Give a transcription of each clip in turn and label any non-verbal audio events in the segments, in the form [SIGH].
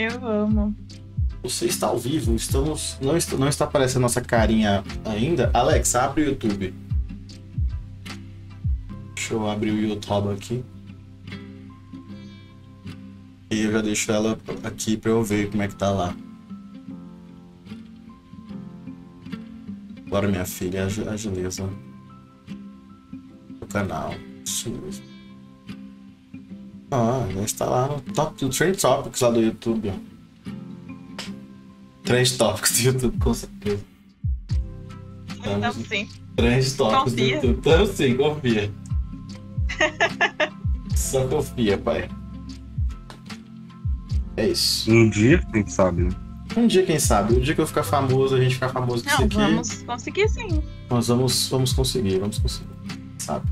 Eu amo. Você está ao vivo, estamos. Não está, não está aparecendo nossa carinha ainda. Alex, abre o YouTube. Deixa eu abrir o YouTube aqui. E eu já deixo ela aqui pra eu ver como é que tá lá. Agora, minha filha, ag- agiliza. O canal. Isso mesmo. Ah, já está lá no top do Trend Topics lá do YouTube. ó. Trend Topics do YouTube, com certeza. Então, sim. Trend Topics do Confia. YouTube. Então, sim, confia. Só confia, pai. É isso. Um dia, quem sabe, né? Um dia, quem sabe? Um dia que eu ficar famoso, a gente ficar famoso Não, aqui, vamos conseguir sim. nós vamos, vamos conseguir, vamos conseguir. Sabe?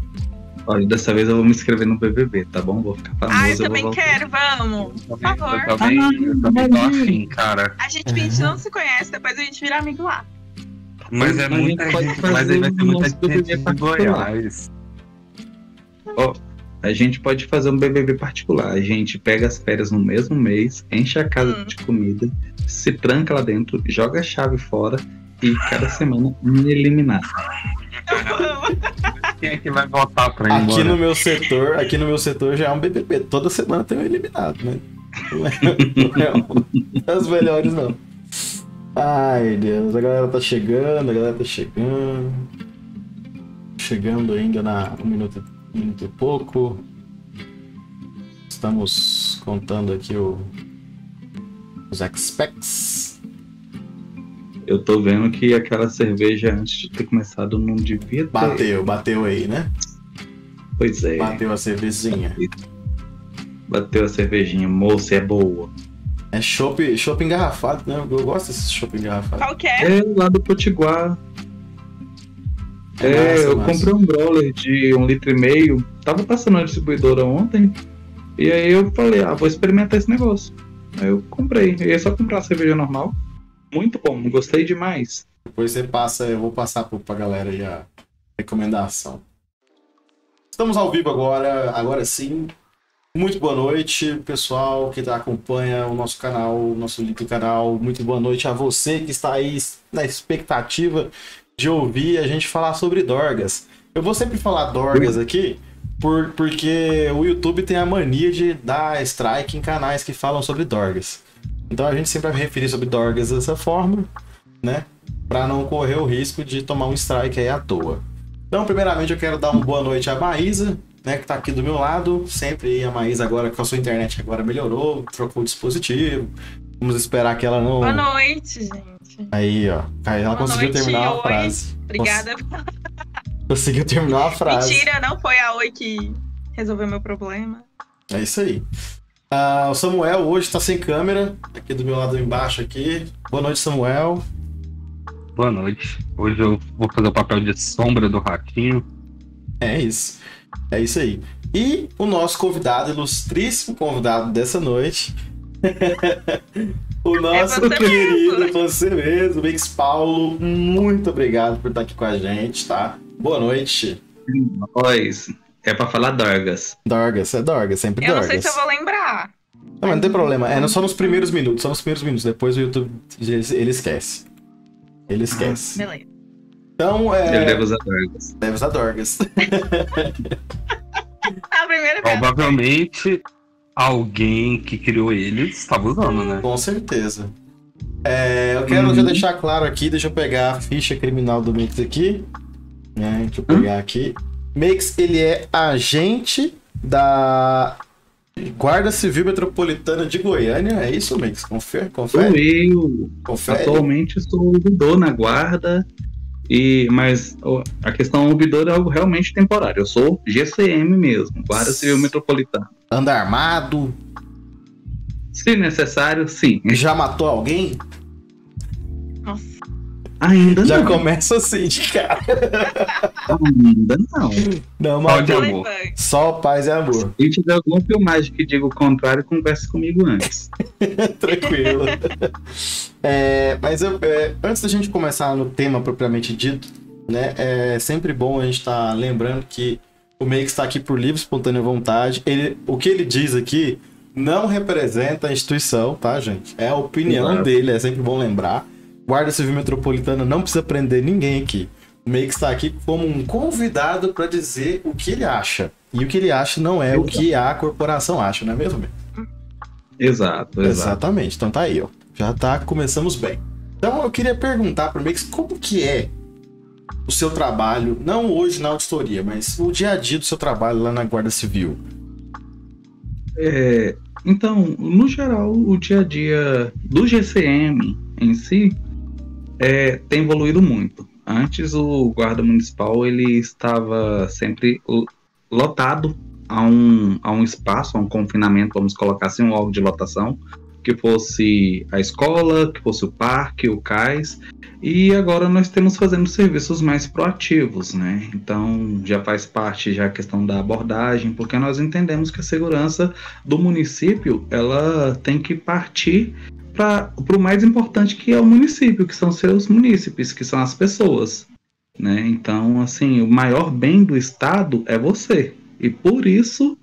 Olha, dessa vez eu vou me inscrever no BBB, tá bom? Vou ficar famoso. Ah, eu também voltar. quero, vamos. Por favor. Eu também, eu também tô afim, cara. A gente, a gente não se conhece, depois a gente vira amigo lá. Mas é muita gente pode gente, fazer mas aí vai ter muita gente de particular. Goiás. A gente pode fazer um BBB particular. A gente pega as férias no mesmo mês, enche a casa Hum. de comida, se tranca lá dentro, joga a chave fora e cada semana me eliminar. Quem é que vai votar pra ir Aqui embora? no meu setor, aqui no meu setor já é um BBB. Toda semana tem um eliminado, né? Não é, não é das melhores, não. Ai, Deus. A galera tá chegando, a galera tá chegando. Chegando ainda na um minuto, um minuto e pouco. Estamos contando aqui o, os expects. Eu tô vendo que aquela cerveja antes de ter começado não devia ter. Bateu, bateu aí, né? Pois é. Bateu a cervezinha. Bateu a cervejinha. Moça, é boa. É chopp chopp engarrafado, né? Eu gosto desse chopp engarrafado. Qual que é? É lá do Potiguar. É É, massa, eu massa. comprei um brawler de um litro e meio. Tava passando na distribuidora ontem. E aí eu falei, ah, vou experimentar esse negócio. Aí eu comprei. E é só comprar a cerveja normal. Muito bom, gostei demais. Depois você passa, eu vou passar pro- pra galera aí a recomendação. Estamos ao vivo agora, agora sim. Muito boa noite, pessoal que tá, acompanha o nosso canal, o nosso link do canal. Muito boa noite a você que está aí na expectativa de ouvir a gente falar sobre Dorgas. Eu vou sempre falar Dorgas aqui, por, porque o YouTube tem a mania de dar strike em canais que falam sobre Dorgas. Então a gente sempre vai referir sobre Dorgas dessa forma, né? Pra não correr o risco de tomar um strike aí à toa. Então, primeiramente, eu quero dar uma boa noite à Maísa, né? Que tá aqui do meu lado. Sempre a Maísa agora, com a sua internet agora melhorou, trocou o dispositivo. Vamos esperar que ela não. Boa noite, gente. Aí, ó. Aí ela Boa conseguiu noite, terminar a oi. frase. Obrigada. Conseguiu terminar a frase. Mentira, não foi a Oi que resolveu meu problema. É isso aí. Ah, o Samuel hoje tá sem câmera, aqui do meu lado embaixo aqui. Boa noite, Samuel. Boa noite. Hoje eu vou fazer o papel de sombra do ratinho. É isso. É isso aí. E o nosso convidado, ilustríssimo convidado dessa noite. [LAUGHS] o nosso É você querido, mesmo. você mesmo, Mix Paulo. Muito obrigado por estar aqui com a gente, tá? Boa noite. Nós. É pra falar Dorgas. Dorgas, é Dorgas, sempre Eu não Dorgas. sei se eu vou lembrar. Não, mas não tem problema. É só nos primeiros minutos, só nos primeiros minutos. Depois o YouTube ele, ele esquece. Ele esquece. Beleza. Então, Ele é. deve usar Dorgas. Deve usar Dorgas. [LAUGHS] A primeira vez. Provavelmente alguém que criou ele estava usando, né? Com certeza. É, eu quero Uhum. já deixar claro aqui, deixa eu pegar a ficha criminal do Mix aqui. Né, deixa eu pegar aqui. Mix, ele é agente da Guarda Civil Metropolitana de Goiânia. É isso, Mix? Confere? Sou Confere? eu. confere? Atualmente sou ouvidor na guarda. E, mas a questão ouvidor é algo realmente temporário. Eu sou GCM mesmo, Guarda Civil Metropolitana. Anda armado? Se necessário, sim. Já matou alguém? Ainda Já não. começa assim de cara. Ainda não. Não, Só de matou. amor. Relevante. Só paz e amor. Se tiver alguma filmagem que diga o contrário, converse comigo antes. [LAUGHS] Tranquilo. É, mas eu- é, antes da gente começar no tema propriamente dito, né, é sempre bom a gente estar lembrando que o Make está aqui por livre, espontânea vontade. Ele, o que ele diz aqui, não representa a instituição, tá, gente? É a opinião Exato. dele, é sempre bom lembrar. Guarda Civil Metropolitana não precisa prender ninguém aqui. O Meix está aqui como um convidado para dizer o que ele acha. E o que ele acha não é o que a corporação acha, não é mesmo? Exato, exato. Exatamente. Então tá aí, ó. Já tá, começamos bem. Então eu queria perguntar pro Meix como que é o seu trabalho, não hoje na auditoria, mas o dia a dia do seu trabalho lá na Guarda Civil. É, então, no geral, o dia a dia do GCM em si é, tem evoluído muito. Antes o guarda municipal ele estava sempre lo- lotado a um, a um espaço, a um confinamento, vamos colocar assim, um órgão de lotação, que fosse a escola, que fosse o parque, o cais, e agora nós temos fazendo serviços mais proativos, né? Então já faz parte já a questão da abordagem, porque nós entendemos que a segurança do município ela tem que partir para o mais importante que é o município, que são seus munícipes, que são as pessoas, né? Então assim o maior bem do estado é você e por isso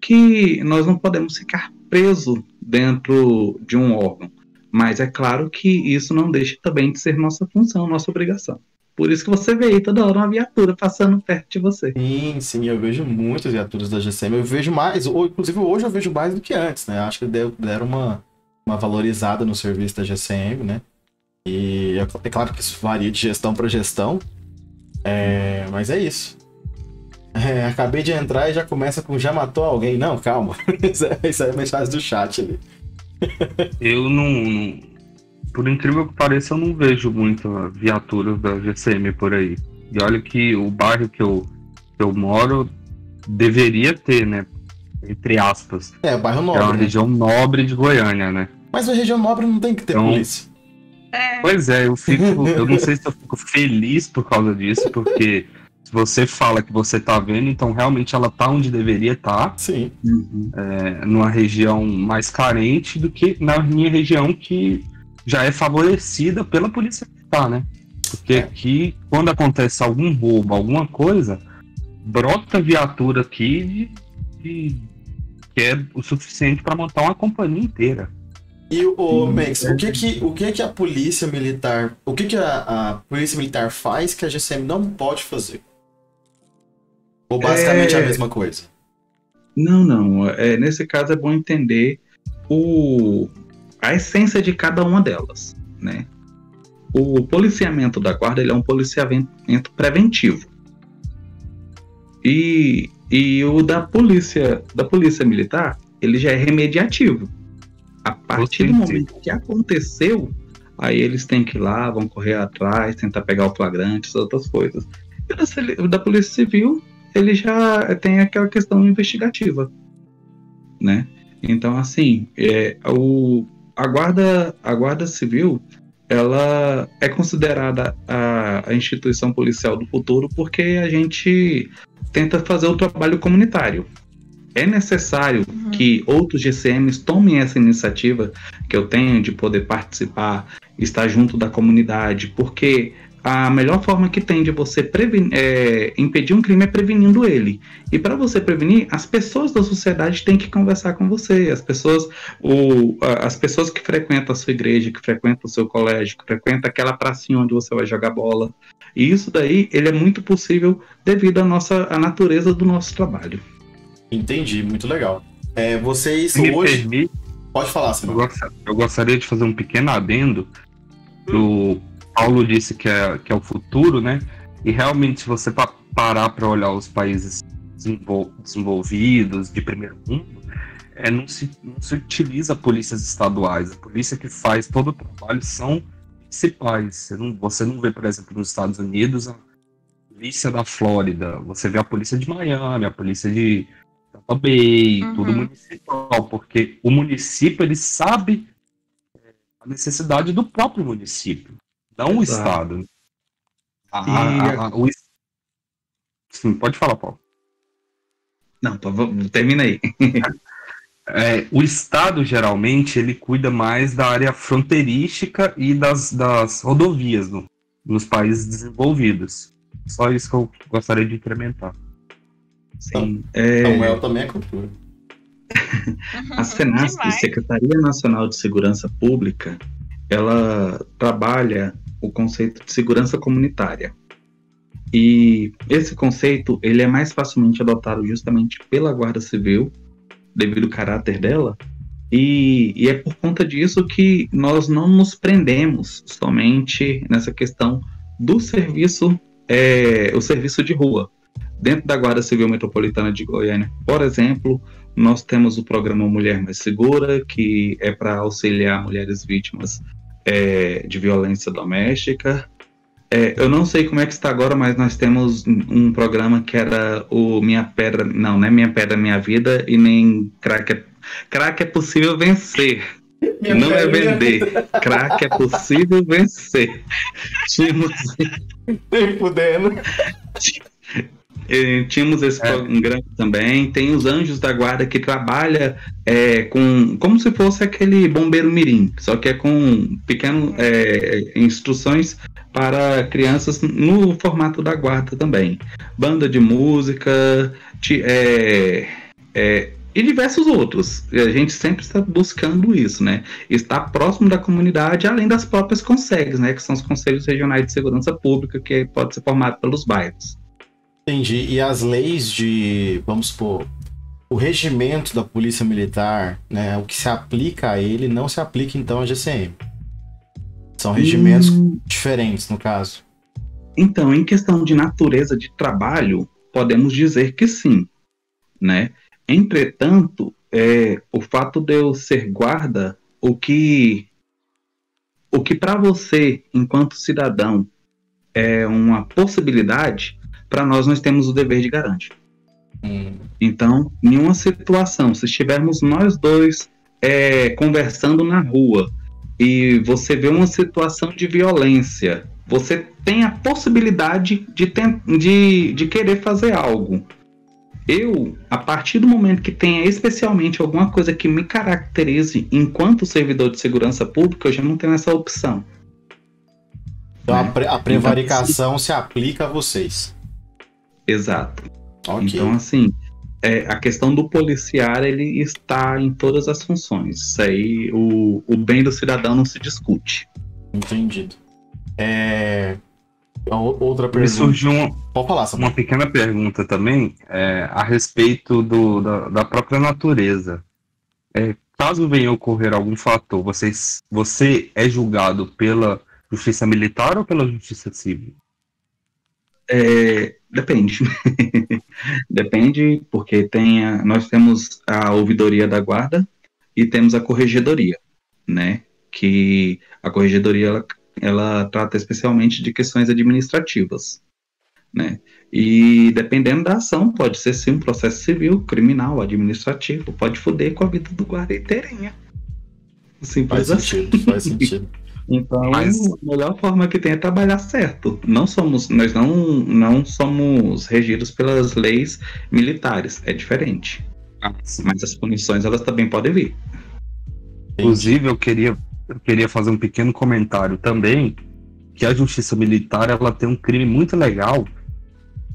que nós não podemos ficar preso dentro de um órgão. Mas é claro que isso não deixa também de ser nossa função, nossa obrigação. Por isso que você vê aí toda hora uma viatura passando perto de você. Sim, sim, eu vejo muitas viaturas da GCM. Eu vejo mais, ou inclusive hoje eu vejo mais do que antes, né? Acho que deram uma, uma valorizada no serviço da GCM, né? E é, é claro que isso varia de gestão para gestão, é, mas é isso. É, acabei de entrar e já começa com já matou alguém. Não, calma. [LAUGHS] Isso é, é mensagem do chat ali. [LAUGHS] Eu não, Por incrível que pareça, eu não vejo muito viaturas da GCM por aí. E olha que o bairro que eu, que eu moro deveria ter, né? Entre aspas. É, bairro É uma nobre. né? região nobre de Goiânia, né? Mas a região nobre não tem que ter Então- polícia. É. Pois é, eu fico. [LAUGHS] eu não sei se eu fico feliz por causa disso, porque se você fala que você tá vendo, então realmente ela tá onde deveria estar, Sim. é, numa região mais carente do que na minha região que já é favorecida pela polícia militar, né? Porque É. aqui, quando acontece algum roubo, alguma coisa, brota viatura aqui de, de- que é o suficiente para montar uma companhia inteira. E o Sim, Max, é. o que que, o que que a polícia militar, o que que a, a polícia militar faz que a GCM não pode fazer? Ou basicamente É. a mesma coisa? Não, não. É, nesse caso é bom entender o, a essência de cada uma delas, né? O policiamento da guarda ele é um policiamento preventivo. E, e o da polícia, da polícia militar, ele já é remediativo. A partir do momento que aconteceu, aí eles têm que ir lá, vão correr atrás, tentar pegar o flagrante, essas outras coisas. E o da polícia civil, ele já tem aquela questão investigativa, né? Então, assim, é, o, a, guarda, a guarda civil, ela é considerada a, a instituição policial do futuro porque a gente tenta fazer o trabalho comunitário. É necessário Uhum. que outros GCMs tomem essa iniciativa que eu tenho de poder participar, estar junto da comunidade, porque a melhor forma que tem de você preveni- é, impedir um crime é prevenindo ele. E para você prevenir, as pessoas da sociedade têm que conversar com você. As pessoas, o, as pessoas que frequentam a sua igreja, que frequentam o seu colégio, que frequentam aquela pracinha onde você vai jogar bola. E isso daí, ele é muito possível devido à nossa à natureza do nosso trabalho. Entendi, muito legal. É, vocês Se me hoje. permite, Pode falar, gost- eu gostaria de fazer um pequeno adendo. O Paulo disse que é, que é o futuro, né? E realmente, se você pa- parar para olhar os países desenvol- desenvolvidos, de primeiro mundo, é, não, se, não se utiliza polícias estaduais. A polícia que faz todo o trabalho são municipais. Você não, você não vê, por exemplo, nos Estados Unidos a polícia da Flórida, você vê a polícia de Miami, a polícia de Tampa Bay, Uhum. tudo municipal, porque o município ele sabe é, a necessidade do próprio município, não o Exato. Estado. A- E- a- a- o Sim, pode falar, Paulo. Não, termina aí. [LAUGHS] É, o Estado, geralmente, ele cuida mais da área fronteirística e das, das rodovias no- nos países desenvolvidos. Só isso que eu gostaria de incrementar. Sim. É, Samuel também é cultura. A Senasp, Demais. Secretaria Nacional de Segurança Pública, ela trabalha o conceito de segurança comunitária. E esse conceito ele é mais facilmente adotado justamente pela Guarda Civil, devido ao caráter dela, e, e é por conta disso que nós não nos prendemos somente nessa questão do serviço, é, o serviço de rua. Dentro da Guarda Civil Metropolitana de Goiânia, por exemplo, nós temos o programa Mulher Mais Segura, que é para auxiliar mulheres vítimas é, de violência doméstica. É, eu não sei como é que está agora, mas nós temos um programa que era o Minha Pedra. Não, não é Minha Pedra Minha Vida e nem Crack é, crack é Possível Vencer. Minha não é vender. Crack é possível vencer. [LAUGHS] Tínhamos Nem fudendo. [LAUGHS] Eh, tínhamos esse É. programa também. Tem os Anjos da Guarda que trabalha é, com como se fosse aquele bombeiro mirim, só que é com pequenas instruções para crianças no formato da guarda também. Banda de música é, é, e diversos outros. E a gente sempre está buscando isso, né? Estar próximo da comunidade, além das próprias consegues, né? Que são os conselhos regionais de segurança pública, que pode ser formado pelos bairros. Entendi. E as leis de, vamos supor, o regimento da Polícia Militar, né, o que se aplica a ele não se aplica então à GCM. São regimentos Hum, diferentes, no caso. Então, em questão de natureza de trabalho, podemos dizer que sim, né? Entretanto, é, o fato de eu ser guarda, o que, o que para você, enquanto cidadão, é uma possibilidade, para nós nós temos o dever de garantir. Hum, Então, em uma situação, se estivermos nós dois é, conversando na rua e você vê uma situação de violência, você tem a possibilidade de, ten- de, de querer fazer algo. Eu, a partir do momento que tenha especialmente alguma coisa que me caracterize enquanto servidor de segurança pública, eu já não tenho essa opção. Então a, pre- a prevaricação se aplica a vocês. Exato. Ok. Então, assim, é, a questão do policiar, ele está em todas as funções. Isso aí, o, o bem do cidadão não se discute. Entendido. É... Outra Me pergunta. surgiu uma, Pode falar, Samuel. uma pequena pergunta também é, a respeito do, da, da própria natureza. É, caso venha ocorrer algum fator, vocês, você é julgado pela justiça militar ou pela justiça civil? É, depende. [LAUGHS] depende, porque tem a- nós temos a ouvidoria da guarda e temos a corregedoria, né? Que a corregedoria ela, ela trata especialmente de questões administrativas, né? E dependendo da ação, pode ser sim um processo civil, criminal, administrativo, pode foder com a vida do guarda inteirinha. Simples Faz assim. sentido, faz sentido. [LAUGHS] Então, Mas- a melhor forma que tem é trabalhar certo. Não somos, nós não, não somos regidos pelas leis militares, é diferente. Mas as punições elas também podem vir. Inclusive, eu queria, eu queria fazer um pequeno comentário também, que a justiça militar ela tem um crime muito legal,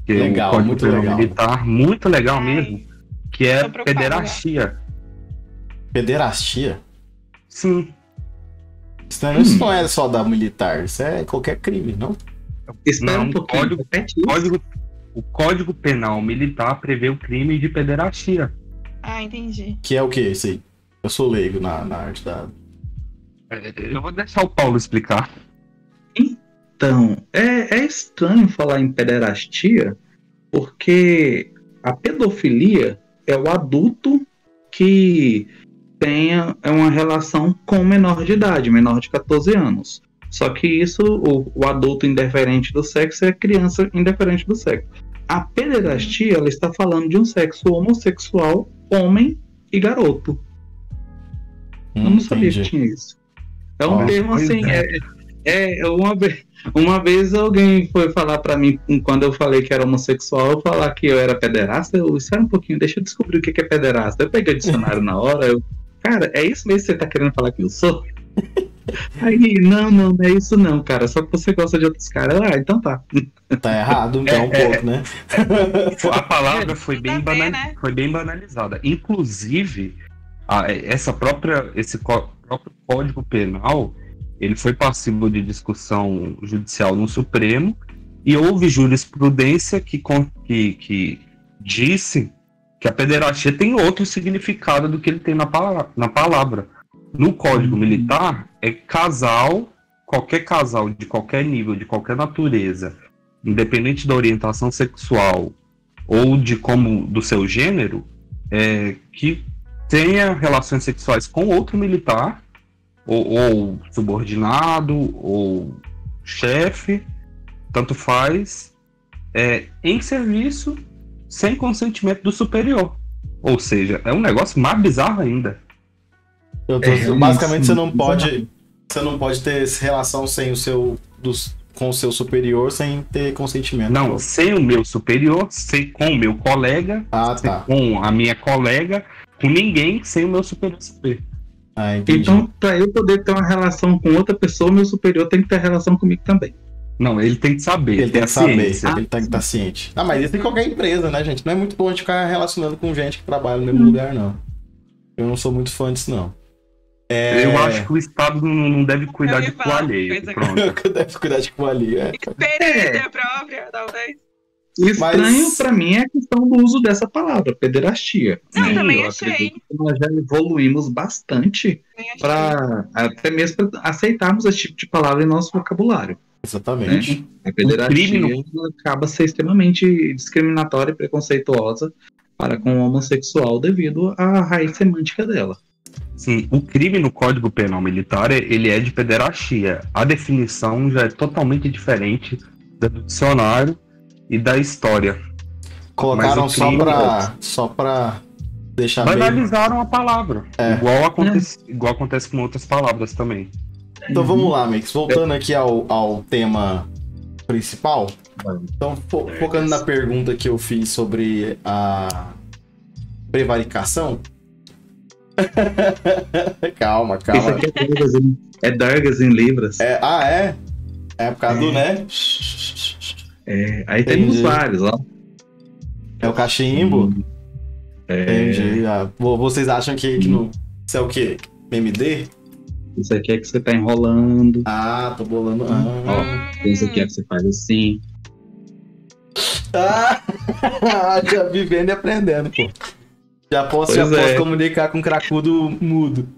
que Legal, é o Código muito Penal legal. Militar, muito legal Ai, mesmo, que é pederastia. Pederastia? Sim, Isso não, isso não é só da militar, isso é qualquer crime, não? Espera Não, um pouquinho. código- o Código Penal Militar prevê o crime de pederastia. Ah, entendi. Que é o que isso aí? Eu sou leigo na, na arte da. É, Eu vou deixar o Paulo explicar. Então, é, é estranho falar em pederastia, porque a pedofilia é o adulto que tenha é uma relação com menor de idade, menor de 14 anos. Só que isso, o, o adulto indifferente do sexo é a criança indifferente do sexo. A pederastia, ela está falando de um sexo homossexual, homem e garoto. Eu Hum, não sabia entendi. que tinha isso. É um Ó, termo assim, é. é, é uma, vez, uma vez alguém foi falar pra mim, quando eu falei que era homossexual, eu falar que eu era pederasta, eu espera um pouquinho, deixa eu descobrir o que que é pederasta. Eu peguei o dicionário na hora, eu, cara, é isso mesmo que você tá querendo falar que eu sou? [LAUGHS] Aí, não, não, não é isso não, cara. Só que você gosta de outros caras. Ah, então tá. Tá errado, então, um É, é, pouco, né? A palavra foi bem, ver, bana- né? foi bem banalizada. Inclusive, a- essa própria, esse próprio Código Penal, ele foi passivo de discussão judicial no Supremo e houve jurisprudência que, que, que disse que a pederastia tem outro significado do que ele tem na, pala- na palavra. No Código Hum. Militar, é casal, qualquer casal de qualquer nível, de qualquer natureza, independente da orientação sexual ou de como do seu gênero, é, que tenha relações sexuais com outro militar, ou, ou subordinado, ou chefe, tanto faz, é, em serviço sem consentimento do superior. Ou seja, é um negócio mais bizarro ainda. Eu tô- É, basicamente você não pode. Você não pode ter relação sem o seu. Dos, com o seu superior sem ter consentimento. Não, sem o meu superior, sem com o meu colega, Ah, tá. com a minha colega, com ninguém sem o meu superior saber. Ah. Então, pra eu poder ter uma relação com outra pessoa, meu superior tem que ter relação comigo também. Não, ele tem que saber. ele tem a que saber, ciência. ele tem que estar ciente. Ah, mas isso em qualquer empresa, né, gente? Não é muito bom a gente ficar relacionando com gente que trabalha no mesmo lugar, não. Eu não sou muito fã disso, não. É... Eu acho que o Estado não, não [LAUGHS] deve cuidar de cu alheio. Pronto. Deve cuidar de cu ali. É. Experiência própria, talvez. O estranho Mas- pra mim é a questão do uso dessa palavra, pederastia. Não, né? também eu achei. acredito que nós já evoluímos bastante para até mesmo pra aceitarmos esse tipo de palavra em nosso vocabulário. Exatamente. Né? A pederastia acaba ser extremamente discriminatória e preconceituosa para com o homossexual devido à raiz semântica dela. Sim, o crime no Código Penal Militar, ele é de pederastia. A definição já é totalmente diferente da do dicionário e da história. Colocaram só pra, só pra deixar meio... Banalizaram a palavra. É. Igual, acontece, igual acontece com outras palavras também. Então vamos lá, Mix. Voltando aqui ao, ao tema principal. Então, fo- focando na pergunta que eu fiz sobre a prevaricação. [LAUGHS] calma, Isso calma. aqui é Dargas em, é Dargas em Libras. É, ah, é? É por causa do, né? É, aí temos Entendi. vários, ó. É o cachimbo? É, Entendi. Ah, vo- vocês acham que, que no... Isso é o quê? MD? Isso aqui é que você tá enrolando. Ah, tô bolando. Ah, Isso aqui é que você faz assim. ah [LAUGHS] já vivendo e aprendendo, pô. Já posso, já Pois posso é. comunicar com cracudo mudo.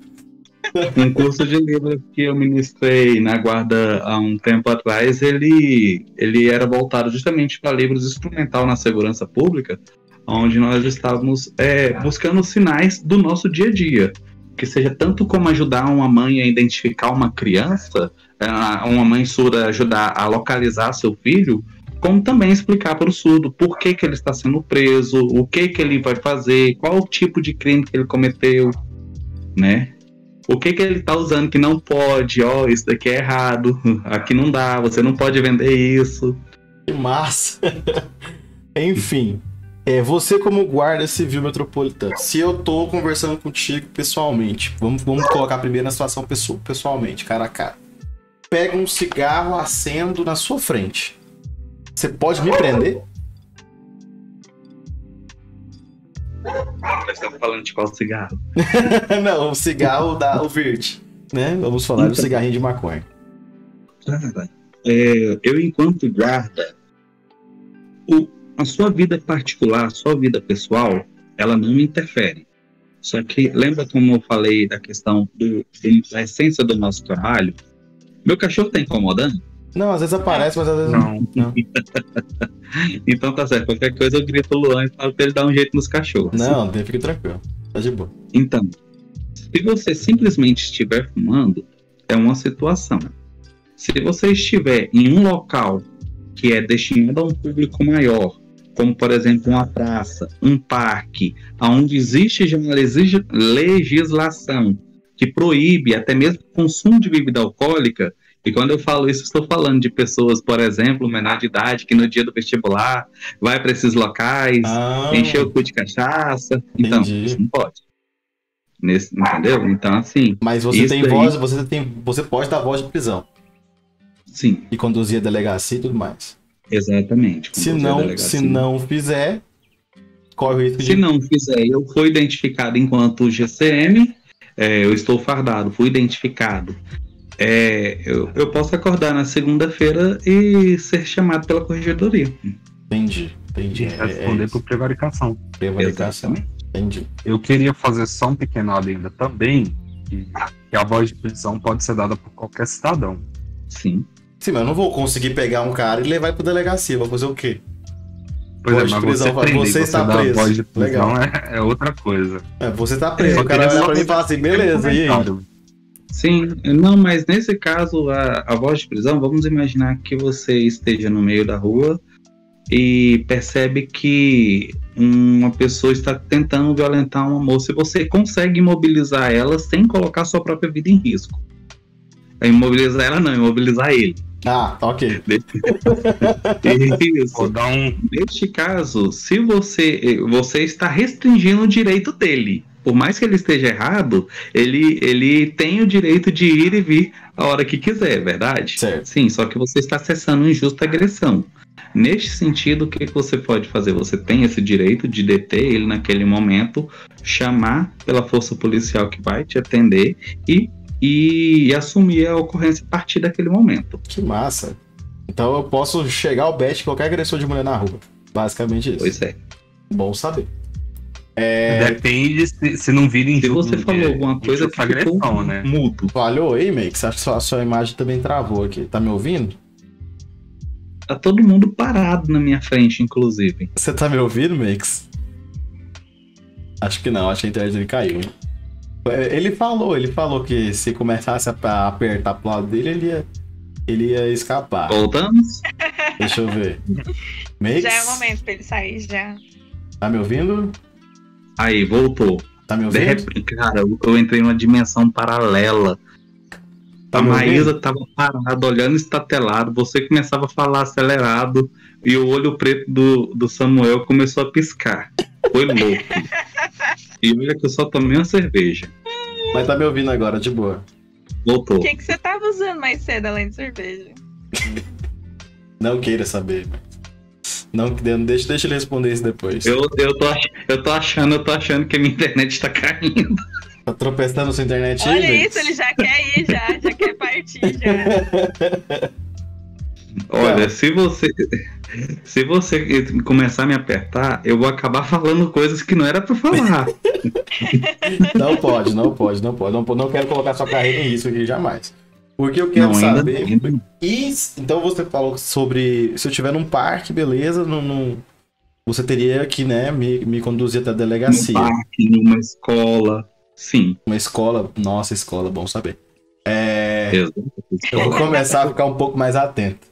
Um curso de Libras que eu ministrei na guarda há um tempo atrás, ele, ele era voltado justamente para livros instrumental na segurança pública, onde nós estávamos é, buscando sinais do nosso dia a dia. Que seja tanto como ajudar uma mãe a identificar uma criança, é, uma mãe surda ajudar a localizar seu filho, como também explicar para o surdo por que, que ele está sendo preso, o que, que ele vai fazer, qual o tipo de crime que ele cometeu, né? O que, que ele está usando que não pode, ó, isso daqui é errado, [LAUGHS] aqui não dá, você não pode vender isso. Que massa! [LAUGHS] Enfim, é, você como guarda civil metropolitano, se eu tô conversando contigo pessoalmente, vamos, vamos colocar primeiro na situação pesso- pessoalmente, cara a cara. Pega um cigarro, acendo na sua frente. Você pode me prender? Nós estamos falando de qual cigarro? [LAUGHS] Não, o cigarro da o verde, né? Vamos falar do Então. cigarrinho de maconha. Cara, é, eu enquanto guarda, o- a sua vida particular, a sua vida pessoal, ela não me interfere. Só que lembra como eu falei da questão do, do- da essência do nosso trabalho? Meu cachorro tá incomodando? Não, às vezes aparece, mas às vezes não. Não. [LAUGHS] [LAUGHS] Então tá certo, qualquer coisa eu grito o Luan e falo pra ele dar um jeito nos cachorros. Não, não, fique tranquilo. Tá de boa. Então, se você simplesmente estiver fumando, é uma situação. Se você estiver em um local que é destinado a um público maior, como por exemplo uma praça, um parque, onde existe já uma legislação que proíbe até mesmo o consumo de bebida alcoólica, e quando eu falo isso, estou falando de pessoas, por exemplo, menor de idade, que no dia do vestibular vai para esses locais, Ah, encher o cu de cachaça. Então, Entendi. isso não pode. Nesse, entendeu? Então, assim, Mas você tem voz, você tem. Você pode dar voz de prisão. sim, E conduzir a delegacia e tudo mais. exatamente. Se não, se não fizer, corre o risco Se de. não fizer, eu fui identificado enquanto GCM, é, eu estou fardado, fui identificado. É, eu, eu posso acordar na segunda-feira e ser chamado pela corregedoria. Entendi, entendi. E É, é responder isso. por prevaricação. Prevaricação. Entendi. Eu queria fazer só um pequeno adendo também, que, que a voz de prisão pode ser dada por qualquer cidadão. Sim. Sim, mas eu não vou conseguir pegar um cara e levar ele pra delegacia. Vou fazer o quê? Pois Voz é, de mas prisão, você prender, você você está dar preso. voz de prisão Legal. é, é outra coisa. É, você tá preso. Eu o cara olha pra mim e fala assim, beleza, e aí? Sim, não, mas nesse caso, a, a voz de prisão, vamos imaginar que você esteja no meio da rua e percebe que uma pessoa está tentando violentar uma moça e você consegue imobilizar ela sem colocar sua própria vida em risco. É imobilizar ela não, imobilizar ele. Ah, tá ok. [LAUGHS] Isso. Vou dar um. Neste caso, se você você está restringindo o direito dele, por mais que ele esteja errado, ele ele tem o direito de ir e vir a hora que quiser, é verdade? Certo. Sim, só que você está acessando injusta agressão. Neste sentido, o que você pode fazer? Você tem esse direito de deter ele naquele momento, chamar pela força policial que vai te atender e, e assumir a ocorrência a partir daquele momento. Que massa. Então eu posso chegar ao bet qualquer agressor de mulher na rua. Basicamente isso. Pois é. Bom saber. É, Depende se, se não vira Se você falou alguma coisa que ficou agressão, né? mudo. Falhou aí, Max? Acho que sua, sua imagem também travou aqui. Tá me ouvindo? Tá todo mundo parado na minha frente, inclusive. Você tá me ouvindo, Max? Acho que não, acho que a internet dele caiu. hein? É, Ele falou, ele falou que se começasse a a apertar pro lado dele, ele ia, ele ia escapar. Voltamos? Deixa eu ver. [LAUGHS] Max? Já é o momento pra ele sair, já. Tá me ouvindo? Aí, voltou. Tá me De ouvindo? repente, cara, eu eu entrei numa dimensão paralela. Tá a Maísa tava parada, olhando estatelado. Você começava a falar acelerado. E o olho preto do, do Samuel começou a piscar. Foi louco. e olha que eu só tomei uma cerveja. Mas tá me ouvindo agora, de boa. Voltou. O que, que você tava usando mais cedo além de cerveja? Não queira saber. Não, deixa, deixa ele responder isso depois. Eu, eu, tô, eu tô achando, eu tô achando que a minha internet tá caindo. Tá tropeçando sua internet aí, Olha isso, ele já quer ir, já, já quer partir, já. [LAUGHS] Olha, se você se você começar a me apertar, eu vou acabar falando coisas que não era pra falar. [LAUGHS] Não pode, não pode, não pode. Não, po- não quero colocar sua carreira em risco aqui jamais. Porque eu quero não, saber. ainda. E, então você falou sobre. Se eu estiver num parque, beleza, não- você teria que né, me, me conduzir até a Num delegacia. parque, numa escola. Sim. Uma escola. Nossa, escola, bom saber. É, eu vou começar a ficar um pouco mais atento.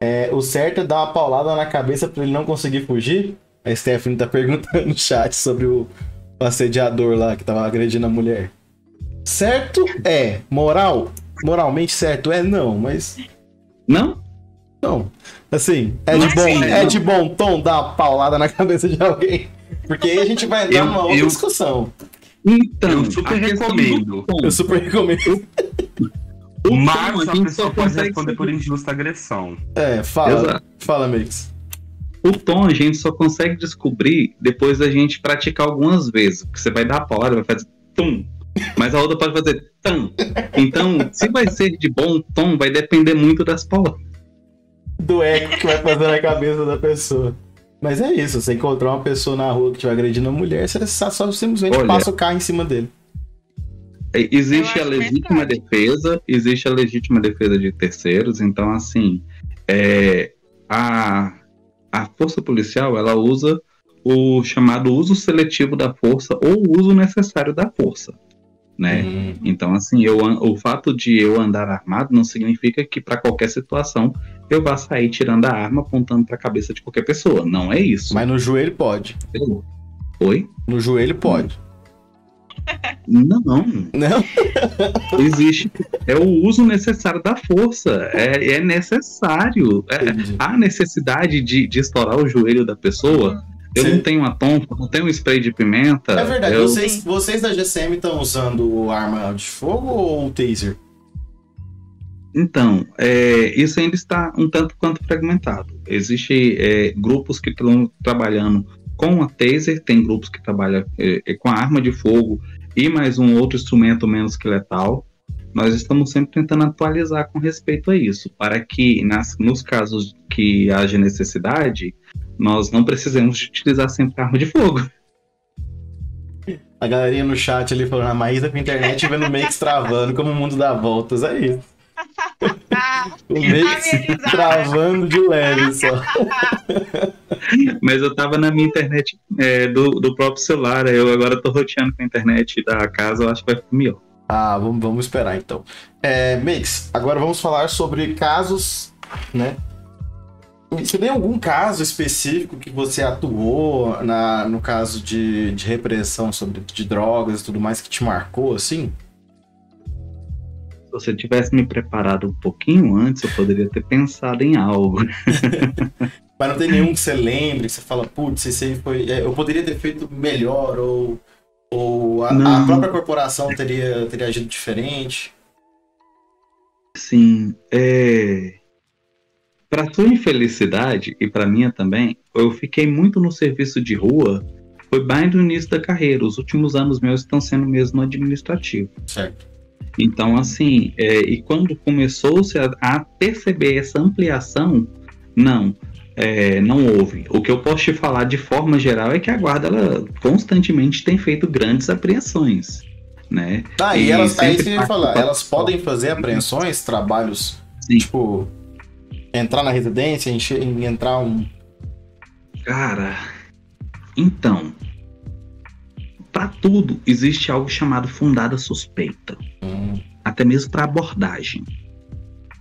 É, o certo é dar uma paulada na cabeça pra ele não conseguir fugir? A Stephanie tá perguntando no chat sobre o, o assediador lá que tava agredindo a mulher. Certo é. Moral? Moralmente certo é não, mas Não? não. Assim, é de é bom, é não. de bom tom dar uma paulada na [LAUGHS] cabeça de alguém. Porque aí a gente vai entrar Eu- numa outra eu- discussão. Então, Eu super recomendo. Eu super recomendo. O tom Mas a pessoa só pode consegue responder por injusta agressão. É, fala. Exato. Fala, Mix. O tom a gente só consegue descobrir depois da gente praticar algumas vezes. Porque você vai dar a palavra, vai fazer tum. Mas a outra pode fazer tam. Então, se vai ser de bom tom, vai depender muito das palavras. do eco que vai fazer na cabeça da pessoa. Mas é isso, você encontrar uma pessoa na rua que estiver agredindo uma mulher, você só, simplesmente Olha. passa o carro em cima dele. É, Existe a legítima verdade. defesa, existe a legítima defesa de terceiros, então assim, é, a, a força policial ela usa o chamado uso seletivo da força ou o uso necessário da força, né? Hum, Então assim, eu, o fato de eu andar armado não significa que para qualquer situação eu vá sair tirando a arma apontando para a cabeça de qualquer pessoa, não é isso. mas no joelho pode. Oi? No joelho pode. Não. Não? [LAUGHS] Existe. É o uso necessário da força. É, é necessário. É, há necessidade de, de estourar o joelho da pessoa. Eu Sim. não tenho uma tonfa, não tenho um spray de pimenta. É verdade, eu- vocês, vocês da GCM estão usando arma de fogo ou taser? Então, é, isso ainda está um tanto quanto fragmentado. Existem grupos que estão trabalhando com a taser, tem grupos que trabalham é, é, com a arma de fogo e mais um outro instrumento menos que letal. Nós estamos sempre tentando atualizar com respeito a isso, para que nas, nos casos que haja necessidade, nós não precisemos de utilizar sempre arma de fogo. A galerinha no chat ali falando, a Maísa com a internet vendo o Makes travando, como o mundo dá voltas, é isso. Ah, [LAUGHS] O Makes travando de leve só. Mas eu tava na minha internet é, do, do próprio celular, eu agora tô roteando com a internet da casa, eu acho que vai ficar melhor. Ah, vamos, vamos esperar então. É, Makes, agora vamos falar sobre casos, né? Você tem algum caso específico que você atuou na, no caso de, de repressão sobre, de drogas e tudo mais que te marcou, assim? Se você tivesse me preparado um pouquinho antes, eu poderia ter pensado em algo. [LAUGHS] Mas não tem nenhum que você lembre, que você fala, putz, esse aí foi. é, Eu poderia ter feito melhor, ou, ou a, a própria corporação teria, teria agido diferente. Sim, é. Para sua infelicidade e para minha também, eu fiquei muito no serviço de rua. Foi bem no início da carreira. Os últimos anos meus estão sendo mesmo administrativo. Certo. Então, assim, é, e quando começou-se a, a perceber essa ampliação, não, é, não houve. O que eu posso te falar de forma geral é que a guarda ela constantemente tem feito grandes apreensões, né? Tá, e, elas, aí sempre você ia falar, elas podem fazer apreensões, trabalhos, Sim. tipo, entrar na residência, encher, em- entrar um. Cara, então, para tudo existe algo chamado fundada suspeita. um- até mesmo para abordagem.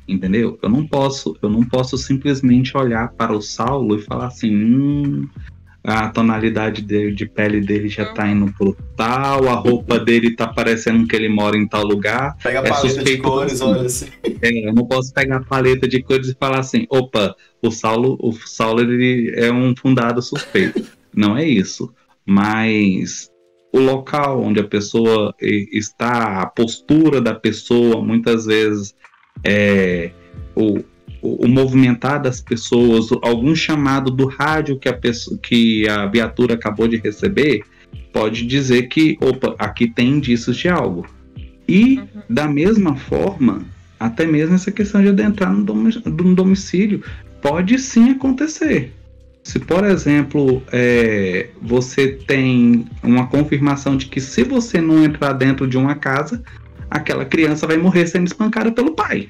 Entendeu? Eu não posso, eu não posso simplesmente olhar para o Saulo e falar assim, hum, a tonalidade de, de pele dele já tá indo pro tal, a roupa dele tá parecendo que ele mora em tal lugar. Pega a É paleta de cores, olha assim. [LAUGHS] É, eu não posso pegar a paleta de cores e falar assim, opa, o Saulo, o Saulo ele é um fundado suspeito. [LAUGHS] não é isso. Mas o local onde a pessoa está, a postura da pessoa, muitas vezes é o, o, o movimentar das pessoas, algum chamado do rádio que a, pessoa, que a viatura acabou de receber, pode dizer que, opa, aqui tem indícios de algo. E, da mesma forma, até mesmo essa questão de adentrar no, no domicílio pode sim acontecer. Se, por exemplo, é, você tem uma confirmação de que se você não entrar dentro de uma casa, aquela criança vai morrer sendo espancada pelo pai.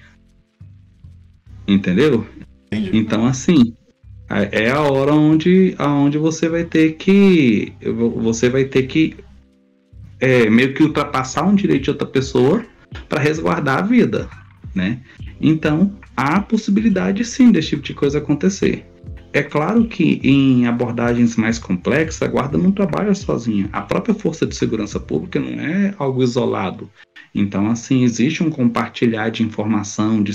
Entendeu? Entendi. Então, assim, é a hora onde, aonde você vai ter que. Você vai ter que é, meio que ultrapassar um direito de outra pessoa para resguardar a vida, né? Então, há possibilidade sim desse tipo de coisa acontecer. É claro que em abordagens mais complexas, a guarda não trabalha sozinha. A própria força de segurança pública não é algo isolado. Então, assim, existe um compartilhar de informação, de,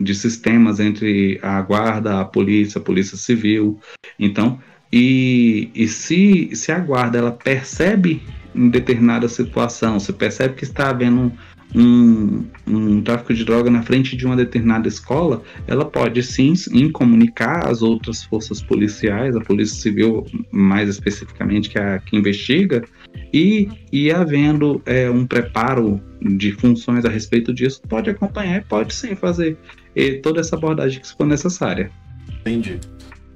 de sistemas entre a guarda, a polícia, a polícia civil. Então, e, e se, se a guarda ela percebe em determinada situação, se percebe que está havendo um, um tráfico de droga na frente de uma determinada escola, ela pode sim, comunicar às outras forças policiais, a Polícia Civil mais especificamente, que é a que investiga, e, e havendo é, um preparo de funções a respeito disso, pode acompanhar e pode sim fazer toda essa abordagem que for necessária. Entendi.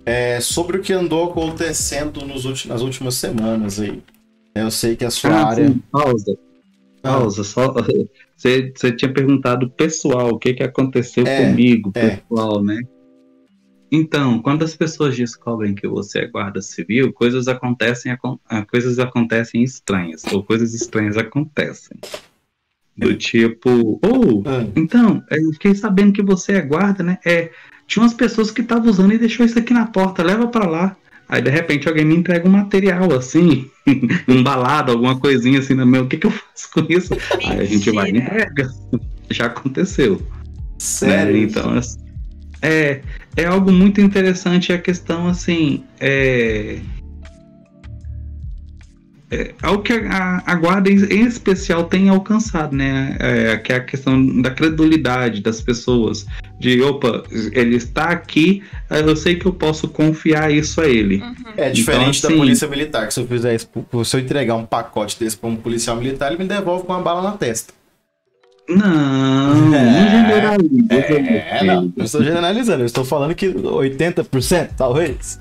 É, sobre o que andou acontecendo nos ulti- nas últimas semanas aí. Eu sei que a sua Ah, área. sim, pausa. Ah. Pausa, só. [LAUGHS] Você, você tinha perguntado pessoal, o que, que aconteceu É, comigo, é. pessoal, né? Então, quando as pessoas descobrem que você é guarda civil, coisas acontecem, acon- ah, coisas acontecem estranhas, ou coisas estranhas acontecem. Do tipo, ou Ah, então, eu fiquei sabendo que você é guarda, né? É, tinha umas pessoas que estavam usando e deixou isso aqui na porta, leva pra lá. Aí de repente alguém me entrega um material assim, [LAUGHS] embalado, alguma coisinha assim no meu. O que, que eu faço com isso? Aí a gente vai e entrega. [LAUGHS] Já aconteceu. sério? né? Então, assim, é, é algo muito interessante a questão assim. É, é, ao que a, a, guarda em especial tem alcançado, né? É, que é a questão da credulidade das pessoas. De, opa, ele está aqui, eu sei que eu posso confiar isso a ele. Uhum. É diferente então, assim, da polícia militar, que se eu fizer isso, se eu entregar um pacote desse para um policial militar, ele me devolve com uma bala na testa. Não, é, não generaliza. É, não, eu estou generalizando, eu estou falando que 80%, talvez.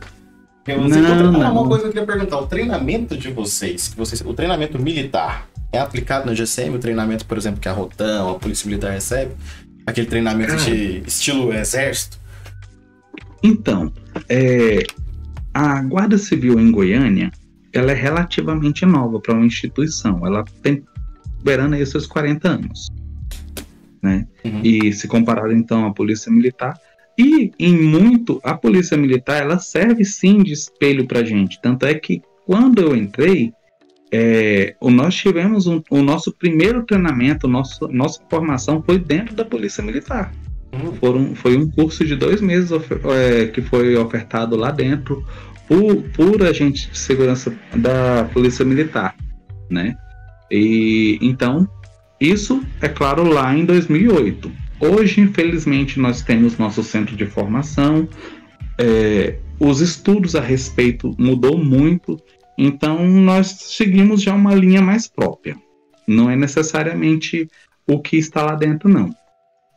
Você não, não. uma coisa que eu queria perguntar, o treinamento de vocês, que vocês, o treinamento militar é aplicado na GCM, o treinamento, por exemplo, que a Rotan, a Polícia Militar recebe, aquele treinamento de estilo exército? Então, é, a Guarda Civil em Goiânia, ela é relativamente nova para uma instituição. Ela tem beirando aí seus 40 anos. Né? Uhum. E se comparado então à Polícia Militar, e em muito, a polícia militar ela serve sim de espelho para gente. Tanto é que quando eu entrei, é, nós tivemos um, o nosso primeiro treinamento, nosso, nossa formação foi dentro da polícia militar. Hum. Foram, foi um curso de dois meses é, que foi ofertado lá dentro por, por agente de segurança da polícia militar, né? E então isso é claro lá em 2008. Hoje, infelizmente, nós temos nosso centro de formação, é, os estudos a respeito mudou muito, então nós seguimos já uma linha mais própria. Não é necessariamente o que está lá dentro, não.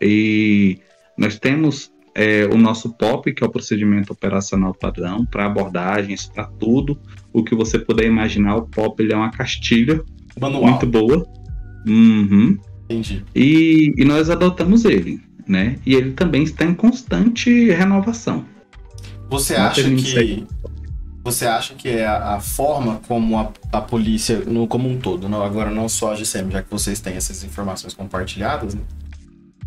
E nós temos é, o nosso POP, que é o procedimento operacional padrão, para abordagens, para tudo. O que você puder imaginar, o POP ele é uma castilha Manual. muito boa. Uhum. Entendi. E, e nós adotamos ele, né? E ele também está em constante renovação. Você acha que você acha que é a, a forma como a, a, polícia, no, como um todo, não, agora não só a GCM, já que vocês têm essas informações compartilhadas, né?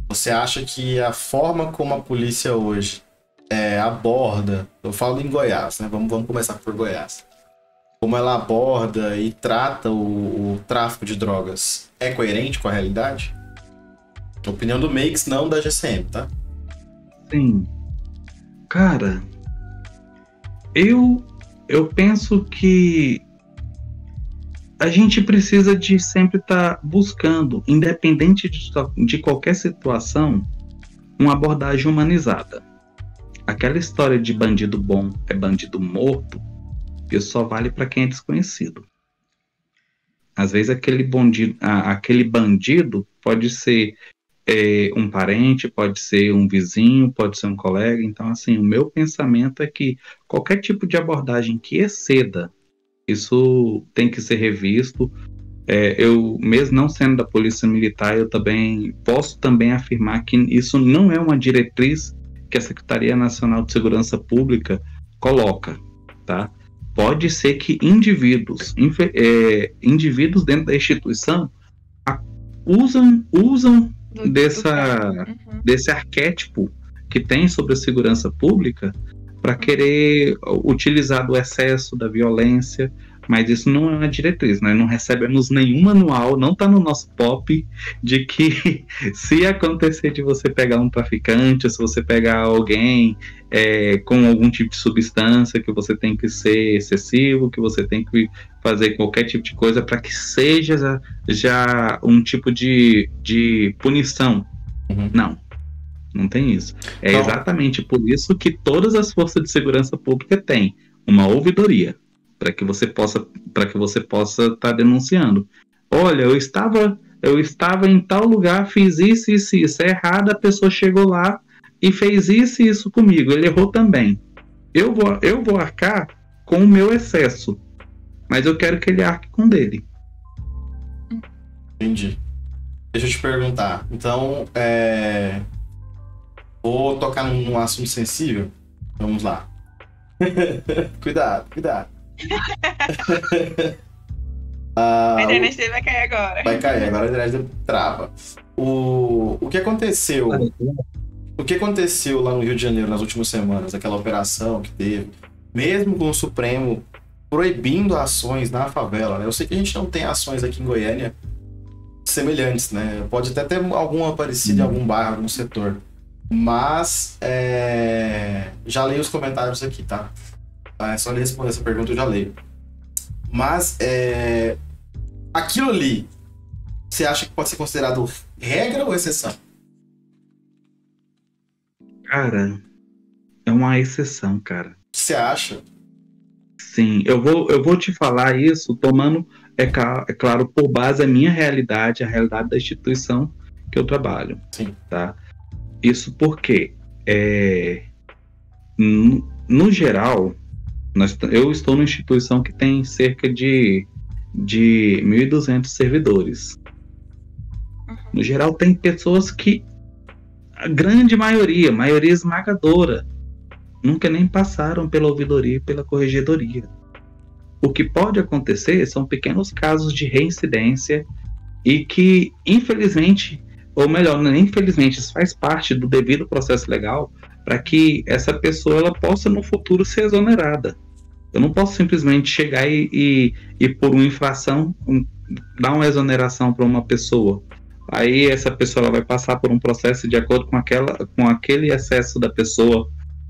você acha que a forma como a polícia hoje é, aborda, eu falo em Goiás, né? Vamos, vamos começar por Goiás. Como ela aborda e trata o, o tráfico de drogas é coerente com a realidade? Opinião do Makes, não da GCM, tá? Sim. Cara, eu eu penso que a gente precisa de sempre estar tá buscando, independente de, de qualquer situação, uma abordagem humanizada. Aquela história de bandido bom é bandido morto, isso só vale para quem é desconhecido. Às vezes aquele, bandido, aquele bandido pode ser é, um parente, pode ser um vizinho, pode ser um colega. Então, assim, o meu pensamento é que qualquer tipo de abordagem que exceda, isso tem que ser revisto. É, eu, mesmo não sendo da polícia militar, eu também posso também afirmar que isso não é uma diretriz que a Secretaria Nacional de Segurança Pública coloca, tá? Pode ser que indivíduos, é, indivíduos dentro da instituição a, usam, usam do, dessa, do uhum. desse arquétipo que tem sobre a segurança pública para querer utilizar do excesso da violência mas isso não é uma diretriz, nós não recebemos nenhum manual, não está no nosso POP, de que [LAUGHS] se acontecer de você pegar um traficante, ou se você pegar alguém é, com algum tipo de substância, que você tem que ser excessivo, que você tem que fazer qualquer tipo de coisa para que seja já, já, um tipo de, de punição. Uhum. Não. Não tem isso. É não. exatamente por isso que todas as forças de segurança pública têm uma ouvidoria para que você possa para que você possa estar tá denunciando. Olha, eu estava eu estava em tal lugar, fiz isso, isso, isso. É errado, a pessoa chegou lá e fez isso e isso comigo. Ele errou também. Eu vou, eu vou arcar com o meu excesso, mas eu quero que ele arque com dele. Entendi. Deixa eu te perguntar. Então, é... vou tocar num assunto sensível. Vamos lá. [LAUGHS] cuidado, cuidado. [LAUGHS] ah, a internet dele vai cair agora. Vai cair, agora a internet dele trava. O, o que aconteceu? O que aconteceu lá no Rio de Janeiro nas últimas semanas, aquela operação que teve, mesmo com o Supremo proibindo ações na favela, né? Eu sei que a gente não tem ações aqui em Goiânia semelhantes, né? Pode até ter alguma parecida em algum bairro, algum setor. Mas é... já leio os comentários aqui, tá? Ah, é só ele responder essa pergunta, eu já leio. Mas é, aquilo ali, você acha que pode ser considerado regra ou exceção? Cara, é uma exceção, cara. Você acha? Sim, eu vou, eu vou te falar isso tomando, é, é claro, por base a minha realidade, a realidade da instituição que eu trabalho. Sim. Tá? Isso porque, é, no, no geral, nós eu estou numa instituição que tem cerca de, de 1.200 servidores. No geral, tem pessoas que, a grande maioria, maioria esmagadora, nunca nem passaram pela ouvidoria e pela corregedoria. O que pode acontecer são pequenos casos de reincidência e que, infelizmente, ou melhor, é infelizmente, isso faz parte do devido processo legal para que essa pessoa ela possa no futuro ser exonerada. Eu não posso simplesmente chegar e, e, e por uma infração, um- dar uma exoneração para uma pessoa. Aí essa pessoa vai passar por um processo de acordo com, aquela, com aquele excesso da pessoa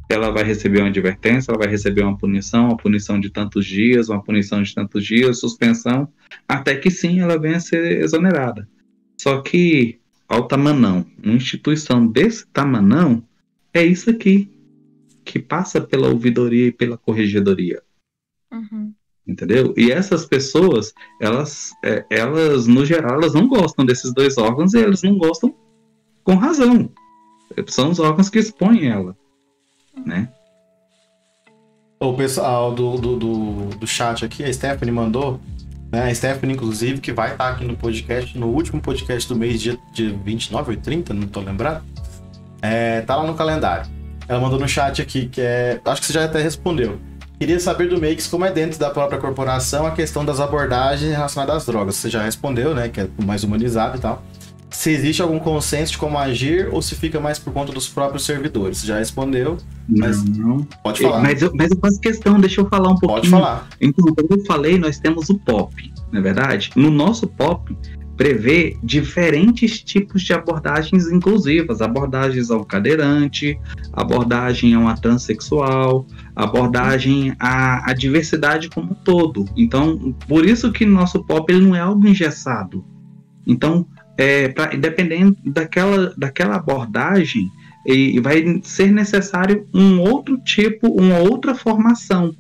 ela vai receber uma advertência, ela vai receber uma punição, uma punição de tantos dias, uma punição de tantos dias, suspensão, até que sim ela venha a ser exonerada. Só que, ao tamanão, uma instituição desse tamanão, é isso aqui, que passa pela ouvidoria e pela corregedoria, Uhum. entendeu? E essas pessoas, elas, é, elas, no geral, elas não gostam desses dois órgãos e elas não gostam com razão. São os órgãos que expõem ela, né? O pessoal do, do, do, do chat aqui, a Stephanie mandou, né? A Stephanie, inclusive, que vai estar aqui no podcast, no último podcast do mês, dia, dia 29 ou 30, não tô lembrado. É, tá lá no calendário. Ela mandou no chat aqui, que é. Acho que você já até respondeu. Queria saber do Makes como é dentro da própria corporação a questão das abordagens relacionadas às drogas. Você já respondeu, né? Que é mais humanizado e tal. Se existe algum consenso de como agir ou se fica mais por conta dos próprios servidores. Você já respondeu. Mas- não. Pode falar. Mas eu, mas eu faço questão, deixa eu falar um pouquinho. Pode falar. Então, como eu falei, nós temos o POP, não é verdade? No nosso POP, prevê diferentes tipos de abordagens inclusivas, abordagens ao cadeirante, abordagem a uma transexual, abordagem à, à diversidade como um todo. Então, por isso que nosso POP ele não é algo engessado. Então, é, pra, dependendo daquela, daquela abordagem, e vai ser necessário um outro tipo, uma outra formação.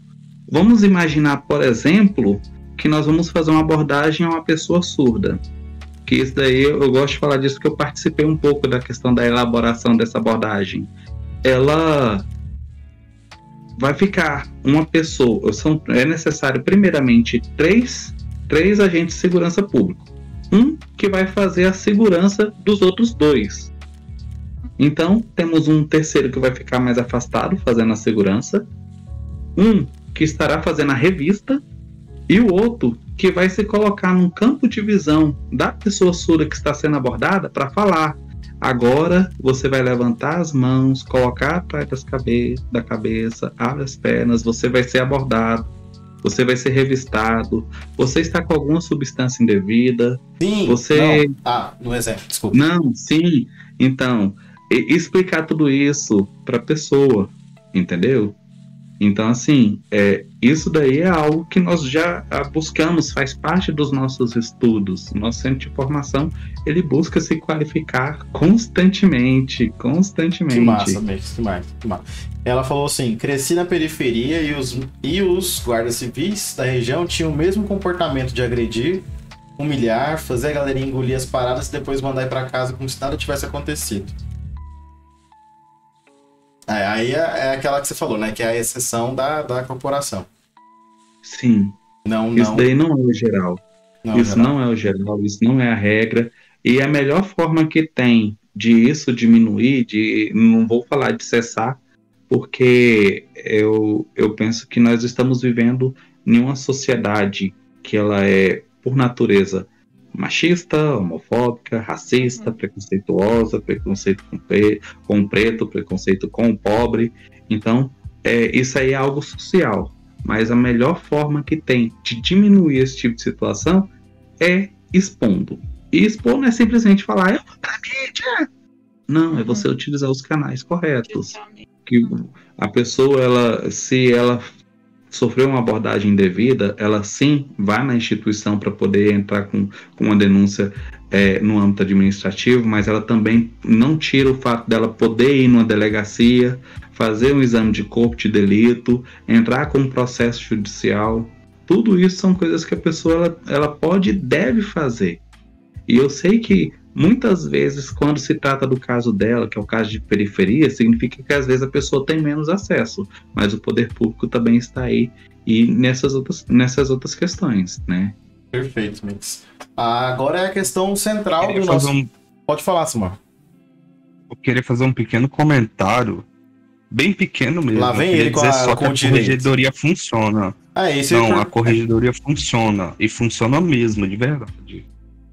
Vamos imaginar, por exemplo, que nós vamos fazer uma abordagem a uma pessoa surda. Que isso daí eu gosto de falar disso porque eu participei um pouco da questão da elaboração dessa abordagem. Ela vai ficar uma pessoa. São, é necessário, primeiramente, três, três agentes de segurança público. Um que vai fazer a segurança dos outros dois. Então, temos um terceiro que vai ficar mais afastado, fazendo a segurança. Um que estará fazendo a revista. E o outro que vai se colocar num campo de visão da pessoa surda que está sendo abordada para falar. Agora você vai levantar as mãos, colocar atrás das cabe da cabeça, abre as pernas, você vai ser abordado, você vai ser revistado, você está com alguma substância indevida, Sim. Você- Não. Ah, no exemplo, desculpa. não, sim. Então, explicar tudo isso para a pessoa, entendeu? Então, assim, é, isso daí é algo que nós já ah, buscamos, faz parte dos nossos estudos. Nosso centro de formação, ele busca se qualificar constantemente, constantemente. Que massa, Max, que massa, que massa. Ela falou assim: cresci na periferia e os, e os guardas civis da região tinham o mesmo comportamento de agredir, humilhar, fazer a galerinha engolir as paradas e depois mandar ir pra casa como se nada tivesse acontecido. É, aí é, é aquela que você falou, né? Que é a exceção da, da corporação. Sim, Não, isso não. daí não é o geral. não isso geral. não é o geral, isso não é a regra. E a melhor forma que tem de isso diminuir, de não vou falar de cessar, porque eu, eu penso que nós estamos vivendo em uma sociedade que ela é, por natureza, machista, homofóbica, racista, preconceituosa, preconceito com, pre- com o preto, preconceito com o pobre. Então, é, isso aí é algo social. Mas a melhor forma que tem de diminuir esse tipo de situação é expondo. E expor não é simplesmente falar, eu vou pra mídia. Não, é você utilizar os canais corretos. Que a pessoa, ela, se ela sofreu uma abordagem indevida, ela sim vai na instituição para poder entrar com, com uma denúncia é, no âmbito administrativo, mas ela também não tira o fato dela poder ir numa delegacia, fazer um exame de corpo de delito, entrar com um processo judicial. Tudo isso são coisas que a pessoa ela, ela pode e deve fazer. E eu sei que muitas vezes, quando se trata do caso dela, que é o caso de periferia, significa que às vezes a pessoa tem menos acesso, mas o poder público também está aí e nessas outras, nessas outras questões, né? Perfeito, Mix. Agora é a questão central do nosso. um- Pode falar, Simar. eu queria fazer um pequeno comentário, bem pequeno mesmo. Lá vem ele com a- só com a corregedoria funciona. Ah, isso Não, aí. a corregedoria funciona. E funciona mesmo, de verdade.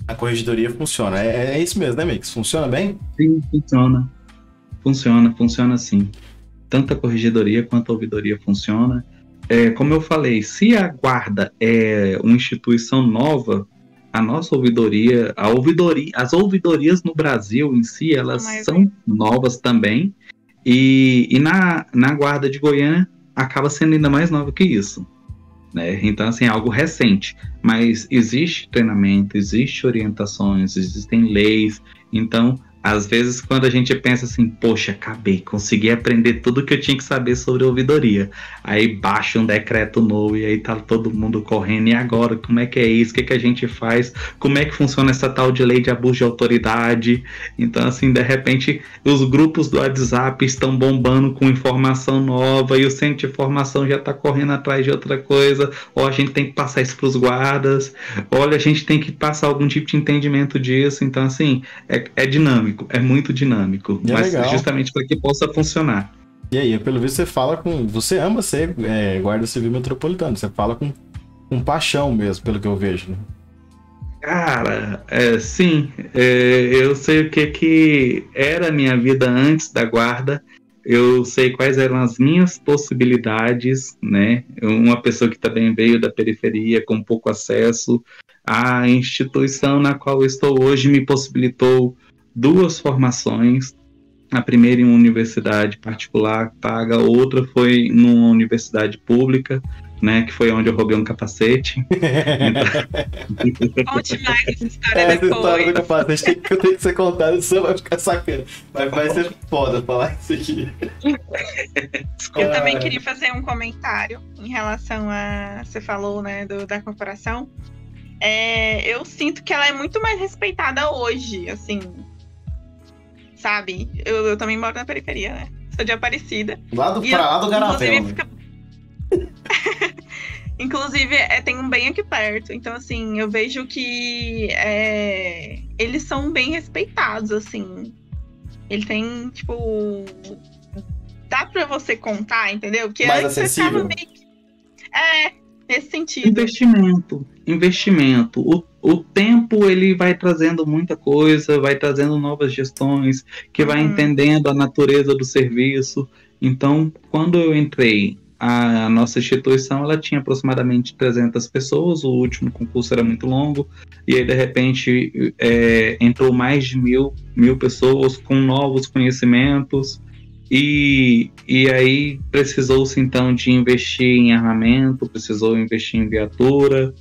A corregedoria funciona. É, é isso mesmo, né, Mix? Funciona bem? Sim, funciona. Funciona, funciona sim. Tanto a corregedoria quanto a ouvidoria funciona. É, como eu falei, se a guarda é uma instituição nova, a nossa ouvidoria, a ouvidoria, as ouvidorias no Brasil em si, elas Mas- são novas também. E, e na, na guarda de Goiânia acaba sendo ainda mais nova que isso. Né? Então, assim, é algo recente. Mas existe treinamento, existe orientações, existem leis. Então, às vezes, quando a gente pensa assim, poxa, acabei, consegui aprender tudo que eu tinha que saber sobre ouvidoria. Aí baixa um decreto novo e aí tá todo mundo correndo. E agora, como é que é isso? O que, que a gente faz? Como é que funciona essa tal de lei de abuso de autoridade? Então, assim, de repente, os grupos do WhatsApp estão bombando com informação nova e o centro de informação já tá correndo atrás de outra coisa. Ou a gente tem que passar isso pros guardas. Olha, a gente tem que passar algum tipo de entendimento disso. Então, assim, é, é dinâmico, é muito dinâmico. É mas legal. justamente para que possa funcionar. E aí, pelo visto, você fala com. Você ama ser é, guarda civil metropolitano. Você fala com, com paixão mesmo, pelo que eu vejo. né? Cara, é, sim, é, eu sei o que que era a minha vida antes da guarda. Eu sei quais eram as minhas possibilidades, né? Uma pessoa que também veio da periferia com pouco acesso. A instituição na qual eu estou hoje me possibilitou duas formações. A primeira em uma universidade particular paga, outra foi numa universidade pública, né? Que foi onde eu roubei um capacete. [LAUGHS] Conte mais essa história É, Essa história do depois. capacete tem que, tem que ser contada, senão vai ficar sacana. Mas vai ser foda falar isso aqui. Eu também Ah, queria fazer um comentário em relação a. Você falou, né, do, da corporação. É, eu sinto que ela é muito mais respeitada hoje, assim. Sabe? Eu, eu também moro na periferia, né? Sou de Aparecida. Lá do, pra eu, lá do Garavela. inclusive, né? fica- [LAUGHS] Inclusive, é, tem um bem aqui perto. Então, assim, eu vejo que é, eles são bem respeitados, assim. Ele tem, tipo. Dá pra você contar, entendeu? Porque Mais antes você ficava acessível? meio que. É, nesse sentido. Investimento, investimento. O, o tempo ele vai trazendo muita coisa, vai trazendo novas gestões, que vai Uhum. entendendo a natureza do serviço. Então, quando eu entrei, a nossa instituição ela tinha aproximadamente 300 pessoas, o último concurso era muito longo, e aí de repente é, entrou mais de mil, mil pessoas com novos conhecimentos. E, e aí precisou-se então de investir em armamento, precisou investir em viatura,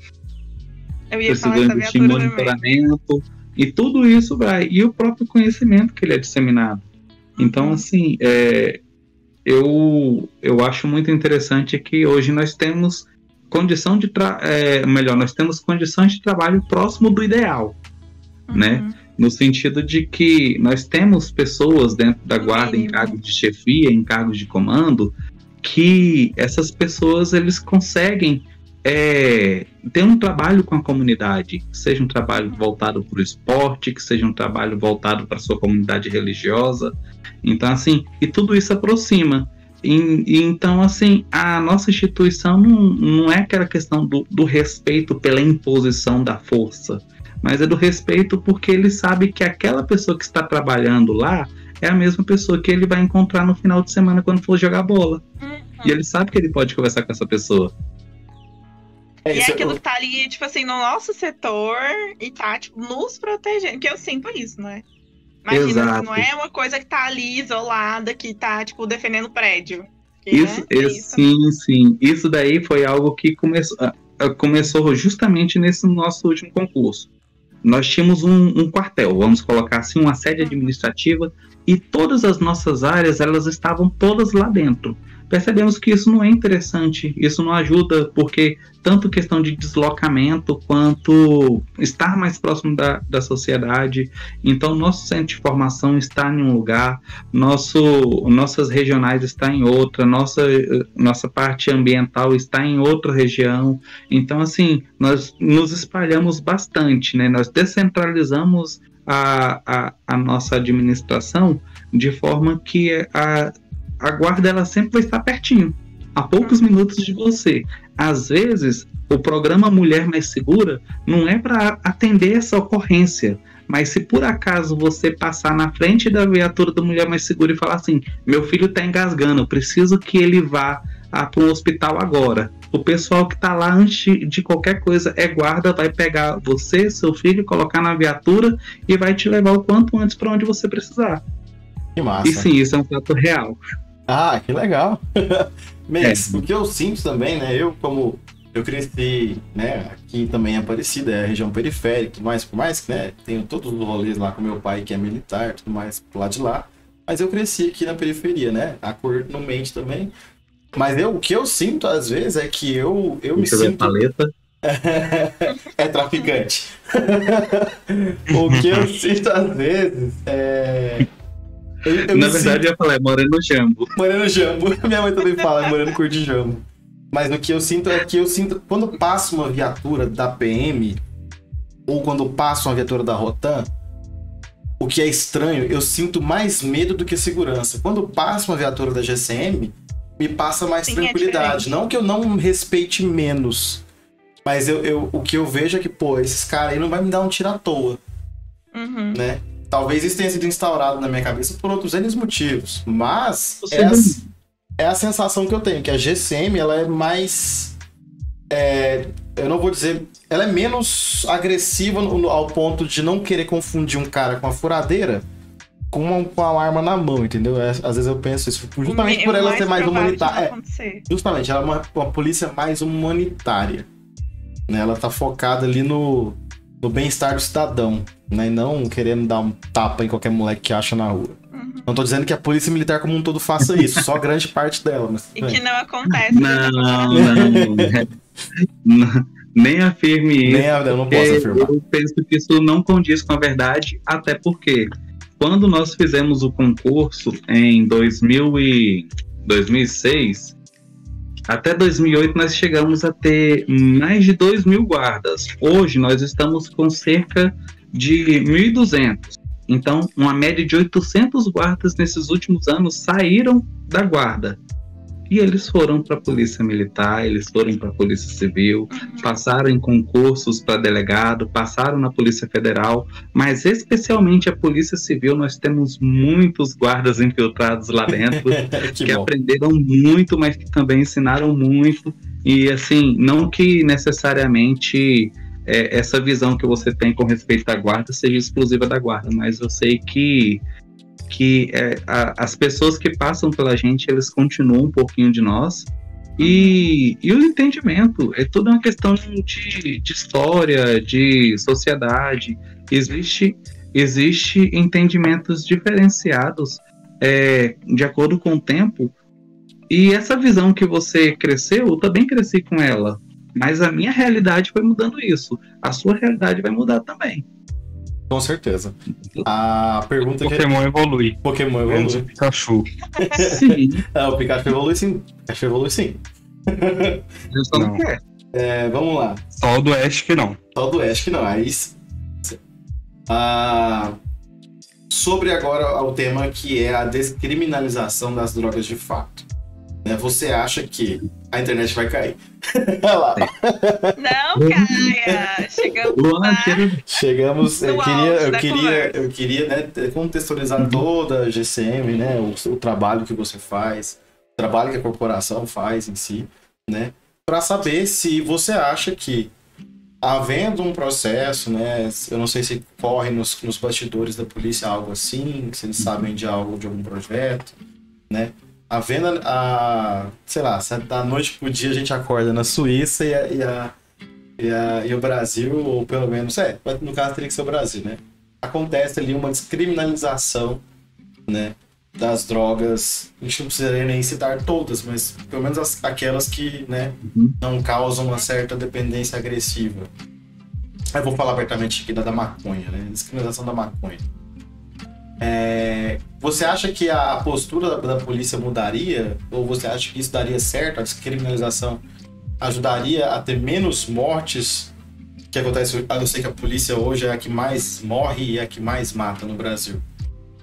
Eu ia viatura também. monitoramento, e tudo isso vai. E o próprio conhecimento que ele é disseminado. Então, Uhum. assim, é, eu, eu acho muito interessante que hoje nós temos condição de é, melhor, nós temos condições de trabalho próximo do ideal, né? Uhum. no sentido de que nós temos pessoas dentro da guarda em cargos de chefia, em cargos de comando, que essas pessoas eles conseguem é, ter um trabalho com a comunidade, seja um trabalho voltado para o esporte, que seja um trabalho voltado para a sua comunidade religiosa. Então, assim, e tudo isso aproxima. E, e então, assim, a nossa instituição não, não é aquela questão do, do respeito pela imposição da força, mas é do respeito porque ele sabe que aquela pessoa que está trabalhando lá é a mesma pessoa que ele vai encontrar no final de semana quando for jogar bola. Uhum. E ele sabe que ele pode conversar com essa pessoa. É E isso, é aquilo que tá ali, tipo assim, no nosso setor e tá, tipo, nos protegendo. Porque eu sinto isso, né? Imagina, Exato. não é uma coisa que tá ali isolada, que tá, tipo, defendendo o prédio. Isso, né? É isso, sim, sim. Isso daí foi algo que começou, ah, ah, começou justamente nesse nosso último concurso. Nós tínhamos um, um quartel, vamos colocar assim, uma sede administrativa, e todas as nossas áreas elas estavam todas lá dentro percebemos que isso não é interessante, isso não ajuda, porque tanto questão de deslocamento quanto estar mais próximo da, da sociedade. Então, nosso centro de formação está em um lugar, nosso, nossas regionais está em outra, nossa, nossa parte ambiental está em outra região. Então, assim, nós nos espalhamos bastante, né? Nós descentralizamos a, a, a nossa administração de forma que a, a guarda ela sempre vai estar pertinho, a poucos minutos de você. Às vezes, o programa Mulher Mais Segura não é para atender essa ocorrência, mas se por acaso você passar na frente da viatura da Mulher Mais Segura e falar assim: meu filho está engasgando, eu preciso que ele vá para um hospital agora. O pessoal que está lá antes de qualquer coisa é guarda, vai pegar você, seu filho, colocar na viatura e vai te levar o quanto antes para onde você precisar. Que massa. E sim, isso é um fato real. Ah, que legal. [LAUGHS] Mas é. o que eu sinto também, né? Eu, como eu cresci, né? Aqui também é Aparecida, é a região periférica, mais por mais que, né? Tenho todos os rolês lá com meu pai, que é militar, tudo mais lado de lá. Mas eu cresci aqui na periferia, né? A cor não mente também. Mas eu, o que eu sinto às vezes é que eu, eu me sinto. Paleta. [LAUGHS] é traficante. [LAUGHS] o que eu sinto às vezes é eu, eu Na verdade, sinto... eu ia falar, é Moreno Jambo. Moreno Jambo. [LAUGHS] Minha mãe também fala, é Moreno Cor de Jambo. Mas o que eu sinto é que eu sinto. Quando passa uma viatura da PM, ou quando passa uma viatura da Rotan, o que é estranho, eu sinto mais medo do que segurança. Quando passa uma viatura da GCM, me passa mais Sim, é tranquilidade. É não que eu não respeite menos. Mas eu, eu, o que eu vejo é que, pô, esses caras aí não vai me dar um tiro à toa. Uhum. Né? Talvez isso tenha sido instaurado na minha cabeça por outros N motivos, mas é a, é a, sensação que eu tenho, que a GCM ela é mais. É, eu não vou dizer. Ela é menos agressiva no, ao ponto de não querer confundir um cara com a furadeira com uma, com uma arma na mão, entendeu? É, às vezes eu penso isso, justamente por ela ser mais humanitária. É, justamente, ela é uma, uma polícia mais humanitária. Né? Ela tá focada ali no, no bem-estar do cidadão, né? E não querendo dar um tapa em qualquer moleque que acha na rua. Uhum. Não tô dizendo que a polícia militar como um todo faça isso, só grande parte dela. Mas, e que não acontece. Não, não, não. [LAUGHS] Nem afirme isso. Nem, eu não posso afirmar. Eu penso que isso não condiz com a verdade, até porque quando nós fizemos o concurso em 2000 e 2006, até 2008 nós chegamos a ter mais de 2 mil guardas. Hoje nós estamos com cerca de 1.200. Então, uma média de 800 guardas nesses últimos anos saíram da guarda. E eles foram para a Polícia Militar, eles foram para a Polícia Civil, passaram em concursos para delegado, passaram na Polícia Federal, mas especialmente a Polícia Civil, nós temos muitos guardas infiltrados lá dentro [LAUGHS] que, que aprenderam muito, mas que também ensinaram muito. E assim, não que necessariamente é, essa visão que você tem com respeito à guarda seja exclusiva da guarda, mas eu sei que que é, a, as pessoas que passam pela gente, eles continuam um pouquinho de nós. E, e o entendimento é toda uma questão de, de história, de sociedade. Existe, existe entendimentos diferenciados é, de acordo com o tempo. E essa visão que você cresceu, eu também cresci com ela. Mas a minha realidade foi mudando isso. A sua realidade vai mudar também. Com certeza. A pergunta Pokémon que... evolui. Pokémon evolui. Pikachu. [LAUGHS] sim. É, o Pikachu evolui sim. Pikachu evolui sim. Eu só não, não quer. É, vamos lá. Só o do Ash que não. Só o do Ash que não. Aí. Ah, sobre agora o tema que é a descriminalização das drogas de fato. Né? Você acha que a internet vai cair? [LAUGHS] Olha lá. Não caia! Chegamos lá. Chegamos. Eu queria, eu queria, eu queria né, contextualizar uhum. toda a GCM, né? O, o, trabalho que você faz, o trabalho que a corporação faz em si, né? Para saber se você acha que havendo um processo, né? Eu não sei se corre nos, nos bastidores da polícia algo assim, se eles sabem de algo, de algum projeto, né? A venda, a, sei lá, da noite pro dia a gente acorda na Suíça e, a, e, a, e, a, e o Brasil, ou pelo menos, é, no caso teria que ser o Brasil, né? Acontece ali uma descriminalização, né? Das drogas, a gente não precisaria nem citar todas, mas pelo menos as, aquelas que, né, Uhum. não causam uma certa dependência agressiva. Eu vou falar abertamente aqui da, da maconha, né? Descriminalização da maconha. É, você acha que a postura da, da polícia mudaria? Ou você acha que isso daria certo? A descriminalização ajudaria a ter menos mortes? Que acontece, eu sei que a polícia hoje é a que mais morre e é a que mais mata no Brasil,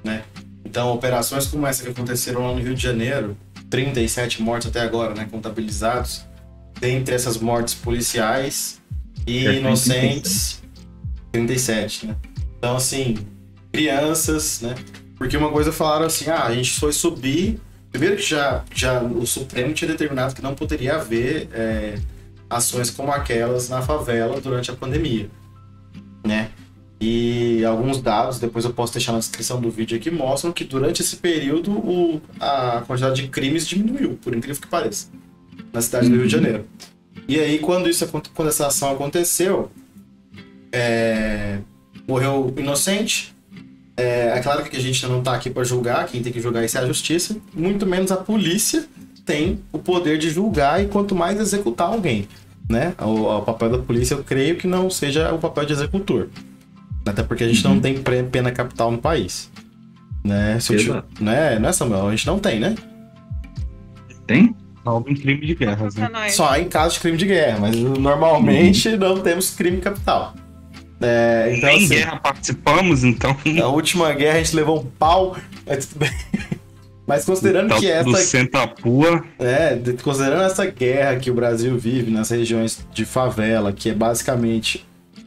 né? Então, operações como essa que aconteceram lá no Rio de Janeiro, 37 mortes até agora, né, contabilizados, dentre essas mortes policiais e É, inocentes, 37, né? Então, assim, crianças, né? Porque uma coisa falaram assim, ah, a gente foi subir. Primeiro que já, já o Supremo tinha determinado que não poderia haver é, ações como aquelas na favela durante a pandemia, né? E alguns dados, depois eu posso deixar na descrição do vídeo aqui, mostram que durante esse período o, a quantidade de crimes diminuiu, por incrível que pareça, na cidade do Rio de Uhum. Janeiro. E aí, quando, isso, quando essa ação aconteceu, é, morreu inocente. É, é claro que a gente não tá aqui para julgar, quem tem que julgar isso é a justiça, muito menos a polícia tem o poder de julgar e quanto mais executar alguém, né? O, o papel da polícia eu creio que não seja o papel de executor. Até porque a gente não Uhum. tem pre- pena capital no país. Né? Se eu né? Não é, Samuel? A gente não tem, né? Tem? Salvo em crime de guerras, Pra né? Só em caso de crime de guerra, mas normalmente não temos crime capital. É, então, Nem assim, guerra participamos, então. na última guerra a gente levou um pau, mas tudo bem. [LAUGHS] Mas considerando Tá que essa, senta a pua. é, de- considerando essa guerra que o Brasil vive nas regiões de favela, que é basicamente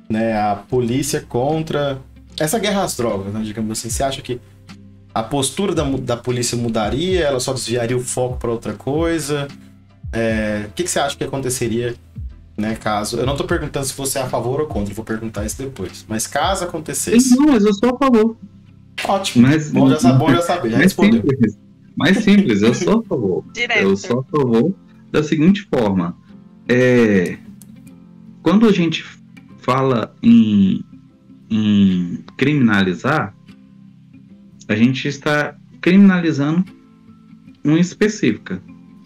né, a polícia contra essa guerra às drogas, né, digamos assim, você acha que a postura da, da polícia mudaria? Ela só desviaria o foco para outra coisa? É, o que, que você acha que aconteceria, né, caso... Eu não tô perguntando se você é a favor ou contra, vou perguntar isso depois. Mas caso acontecesse... Não, mas eu sou a favor. Ótimo, Mas, bom já, bom já saber, já [LAUGHS] mais respondeu. simples. Mais simples, eu sou a [LAUGHS] favor. Direto. Eu sou a favor da seguinte forma. É, quando a gente fala em, em criminalizar, a gente está criminalizando uma específica,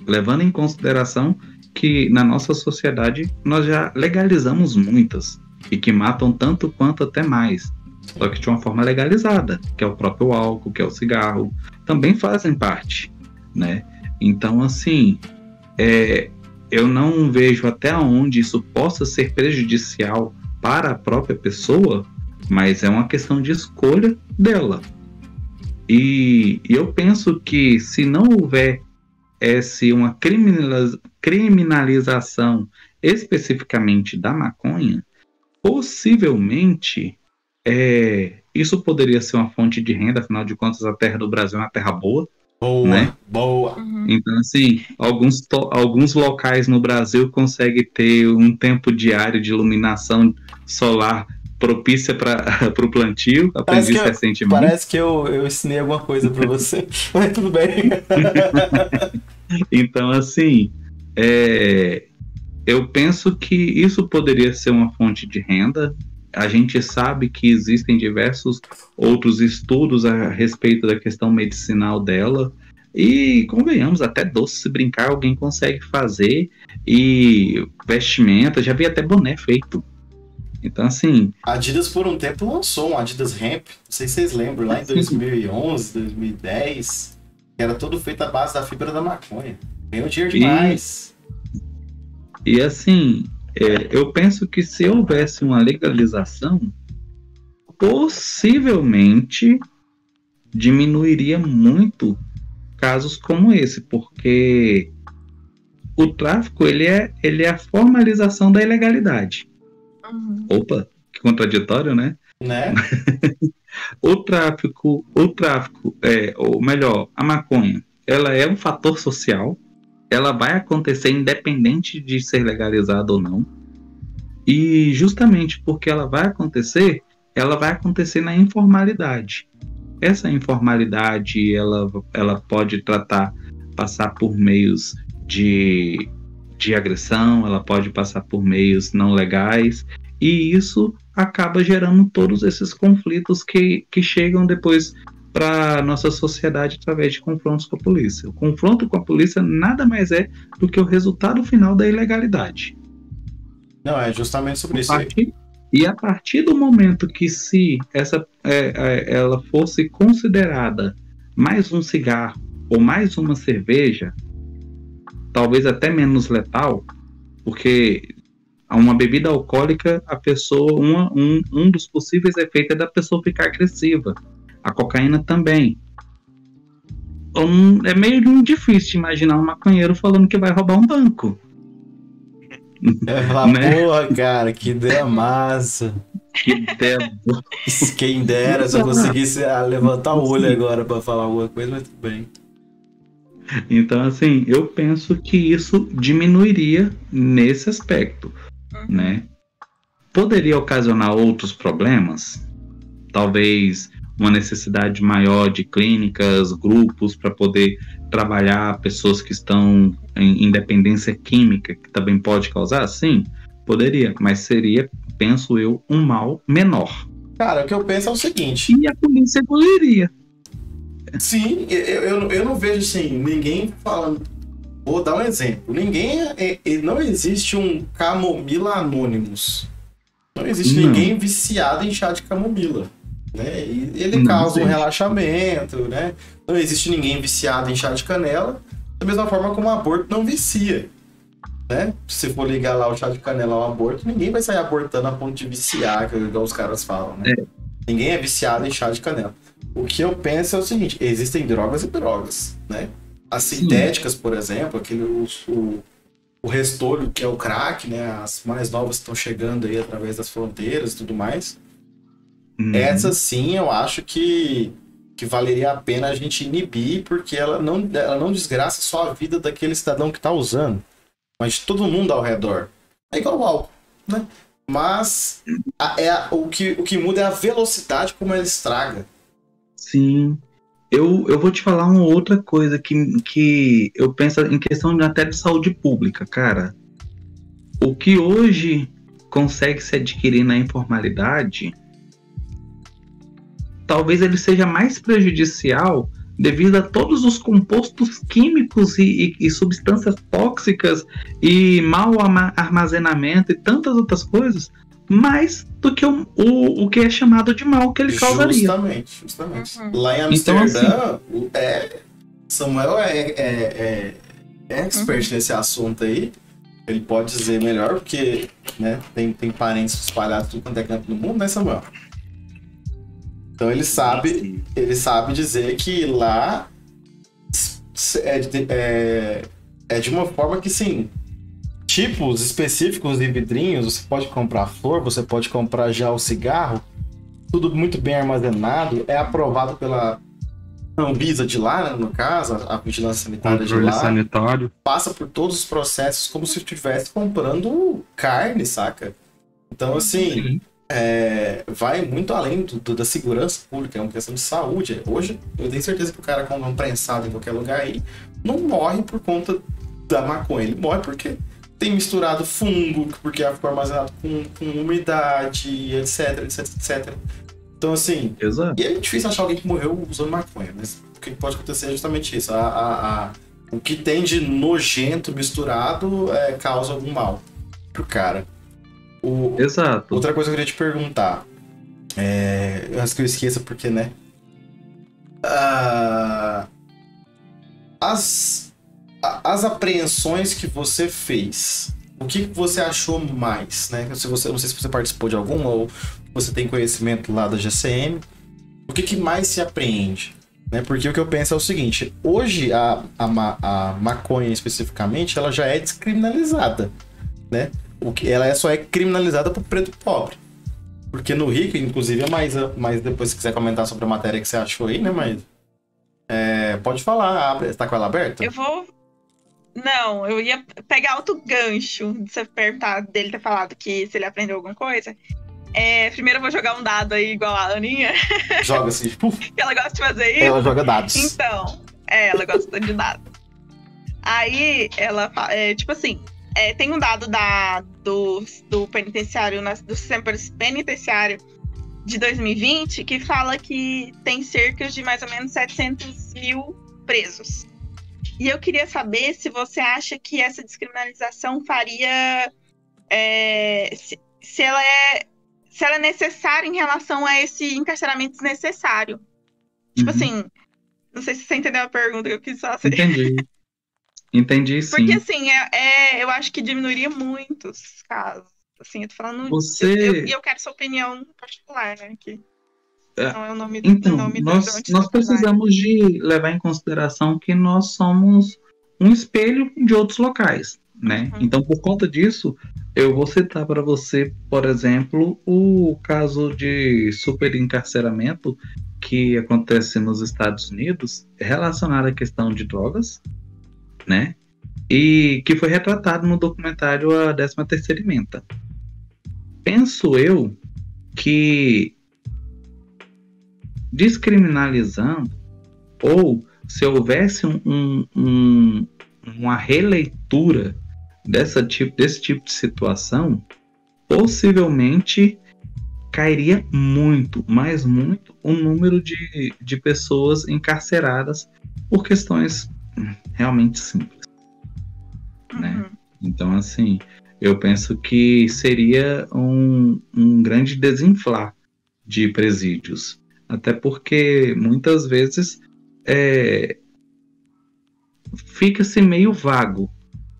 levando em consideração que na nossa sociedade nós já legalizamos muitas e que matam tanto quanto até mais, só que de uma forma legalizada, que é o próprio álcool, que é o cigarro, também fazem parte, né? Então, assim, é, eu não vejo até onde isso possa ser prejudicial para a própria pessoa, mas é uma questão de escolha dela. E eu penso que se não houver esse, uma criminaliza- criminalização especificamente da maconha, possivelmente é, isso poderia ser uma fonte de renda, afinal de contas a terra do Brasil é uma terra boa, Boa, né? boa. Uhum. então, assim, alguns, alguns locais no Brasil conseguem ter um tempo diário de iluminação solar propícia para [LAUGHS] o plantio. Parece Aprendi isso recentemente. Parece que eu, eu ensinei alguma coisa pra você, [LAUGHS] mas tudo bem. [LAUGHS] Então, assim, é, eu penso que isso poderia ser uma fonte de renda. A gente sabe que existem diversos outros estudos a respeito da questão medicinal dela. E convenhamos, até doce se brincar, alguém consegue fazer. E vestimenta, já vi até boné feito. Então, assim, A Adidas por um tempo lançou um Adidas Ramp, não sei se vocês lembram, lá em 2011, 2010, que era todo feito à base da fibra da maconha. Ganhou dinheiro E- demais. E assim, é, eu penso que se houvesse uma legalização, possivelmente diminuiria muito casos como esse, porque o tráfico ele é, ele é a formalização da ilegalidade. Uhum. Opa, que contraditório, né? Né? [LAUGHS] O tráfico, o tráfico, é, ou melhor, a maconha, ela é um fator social, ela vai acontecer independente de ser legalizada ou não. E justamente porque ela vai acontecer, ela vai acontecer na informalidade. Essa informalidade, ela, ela pode tratar passar por meios de, de agressão, ela pode passar por meios não legais, e isso acaba gerando todos esses conflitos que, que chegam depois para nossa sociedade através de confrontos com a polícia. O confronto com a polícia nada mais é do que o resultado final da ilegalidade. Não, é justamente sobre isso. E a partir do momento que se essa é, é, ela fosse considerada mais um cigarro ou mais uma cerveja, talvez até menos letal, porque uma bebida alcoólica, a pessoa, uma, um, um dos possíveis efeitos é da pessoa ficar agressiva. A cocaína também. Um, é meio difícil imaginar um maconheiro falando que vai roubar um banco. [LAUGHS] É falar, né? porra, cara, que ideia massa. Que ideia Quem dera se eu [LAUGHS] conseguisse ah, levantar o olho agora para falar alguma coisa, mas tudo bem. Então, assim, eu penso que isso diminuiria nesse aspecto, uhum. né? Poderia ocasionar outros problemas, talvez uma necessidade maior de clínicas, grupos para poder trabalhar pessoas que estão em independência química, que também pode causar? Sim, poderia, mas seria, penso eu, um mal menor. Cara, o que eu penso é o seguinte. E a polícia engoliria. Sim, eu, eu, eu não vejo assim, ninguém falando. Vou dar um exemplo. Ninguém. É, é, não existe um camomila anônimos. Não existe não. ninguém viciado em chá de camomila. Né? E ele não causa existe. um relaxamento, né? Não existe ninguém viciado em chá de canela, da mesma forma como o aborto não vicia. Né? Se for ligar lá o chá de canela ao aborto, ninguém vai sair abortando a ponto de viciar, igual os caras falam, né? É. Ninguém é viciado em chá de canela. O que eu penso é o seguinte: existem drogas e drogas, né? As sintéticas, por exemplo, aquele o, o, o restolho que é o crack, né? As mais novas estão chegando aí através das fronteiras e tudo mais. Uhum. Essa sim, eu acho que, que valeria a pena a gente inibir, porque ela não, ela não desgraça só a vida daquele cidadão que está usando, mas de todo mundo ao redor. É igual o álcool, né? Mas a, é a, o, que, o que muda é a velocidade como ela estraga. Sim. Eu, eu vou te falar uma outra coisa que, que eu penso em questão até de saúde pública, cara. O que hoje consegue se adquirir na informalidade, talvez ele seja mais prejudicial devido a todos os compostos químicos e, e, e substâncias tóxicas e mau armazenamento e tantas outras coisas mais do que o, o, o que é chamado de mal que ele causaria. Justamente, justamente. Uhum. Lá em Amsterdã, então, assim, é, Samuel é, é, é expert uhum. nesse assunto aí. Ele pode dizer melhor, porque né, tem, tem parentes espalhados tudo quanto é canto no mundo, né, Samuel? Então ele sabe, ele sabe dizer que lá é, é, é de uma forma que sim, tipos específicos de vidrinhos, você pode comprar flor, você pode comprar já o cigarro, tudo muito bem armazenado, é aprovado pela Anvisa de lá, né, no caso, a vigilância sanitária Controle de lá. sanitário. Passa por todos os processos como se estivesse comprando carne, saca? Então, assim, é, vai muito além do, do, da segurança pública, é uma questão de saúde. Hoje, eu tenho certeza que o cara compra um prensado em qualquer lugar aí não morre por conta da maconha, ele morre porque tem misturado fungo, porque ficou armazenado com, com umidade, etc, etc, etc. Então, assim, Exato. e é difícil achar alguém que morreu usando maconha, mas o que pode acontecer é justamente isso. A, a, a, o que tem de nojento misturado é, causa algum mal pro cara. O, Exato. Outra coisa que eu queria te perguntar. É, eu acho que eu esqueça porque, né? Uh, as, as apreensões que você fez, o que você achou mais, né? Se você, não sei se você participou de alguma ou você tem conhecimento lá da GCM. O que, que mais se apreende? Né? Porque o que eu penso é o seguinte: hoje a, a, a maconha especificamente ela já é descriminalizada, né? O que ela é, só é criminalizada pro preto pobre. Porque no rico, inclusive, é mais, mais depois se quiser comentar sobre a matéria que você achou aí, né, mas é, pode falar, abre, tá com ela aberta? Eu vou não, eu ia pegar outro gancho de você perguntar dele ter falado que se ele aprendeu alguma coisa. É, primeiro eu vou jogar um dado aí igual a Aninha. [LAUGHS] Joga assim, puf. ela gosta de fazer isso. Ela joga dados. Então, é, ela gosta de dados. Aí ela é, tipo assim, é, tem um dado da, do, do penitenciário, nas- do sistema penitenciário de 2020 que fala que tem cerca de mais ou menos 700 mil presos. E eu queria saber se você acha que essa descriminalização faria. é, se, se ela é. Se ela é necessária em relação a esse encarceramento desnecessário. Tipo Uhum. assim, não sei se você entendeu a pergunta que eu quis fazer. Entendi. Entendi [LAUGHS] sim. Porque assim, é, é- eu acho que diminuiria muitos casos. Assim, eu tô falando. Você- E eu, eu, eu quero sua opinião particular, né? É, não é o nome, Então, nome nós, nós precisamos de levar em consideração que nós somos um espelho de outros locais, né? Uhum. Então, por conta disso, eu vou citar para você, por exemplo, o caso de superencarceramento que acontece nos Estados Unidos relacionado à questão de drogas, né? E que foi retratado no documentário A 13ª Emenda. Penso eu que descriminalizando, ou se houvesse um- um- um- uma releitura dessa tipo, desse tipo de situação, possivelmente cairia muito, mas muito, o número de, de pessoas encarceradas por questões realmente simples. né? Uhum. Então, assim, eu penso que seria um, um grande desinflar de presídios. Até porque muitas vezes é, fica-se meio vago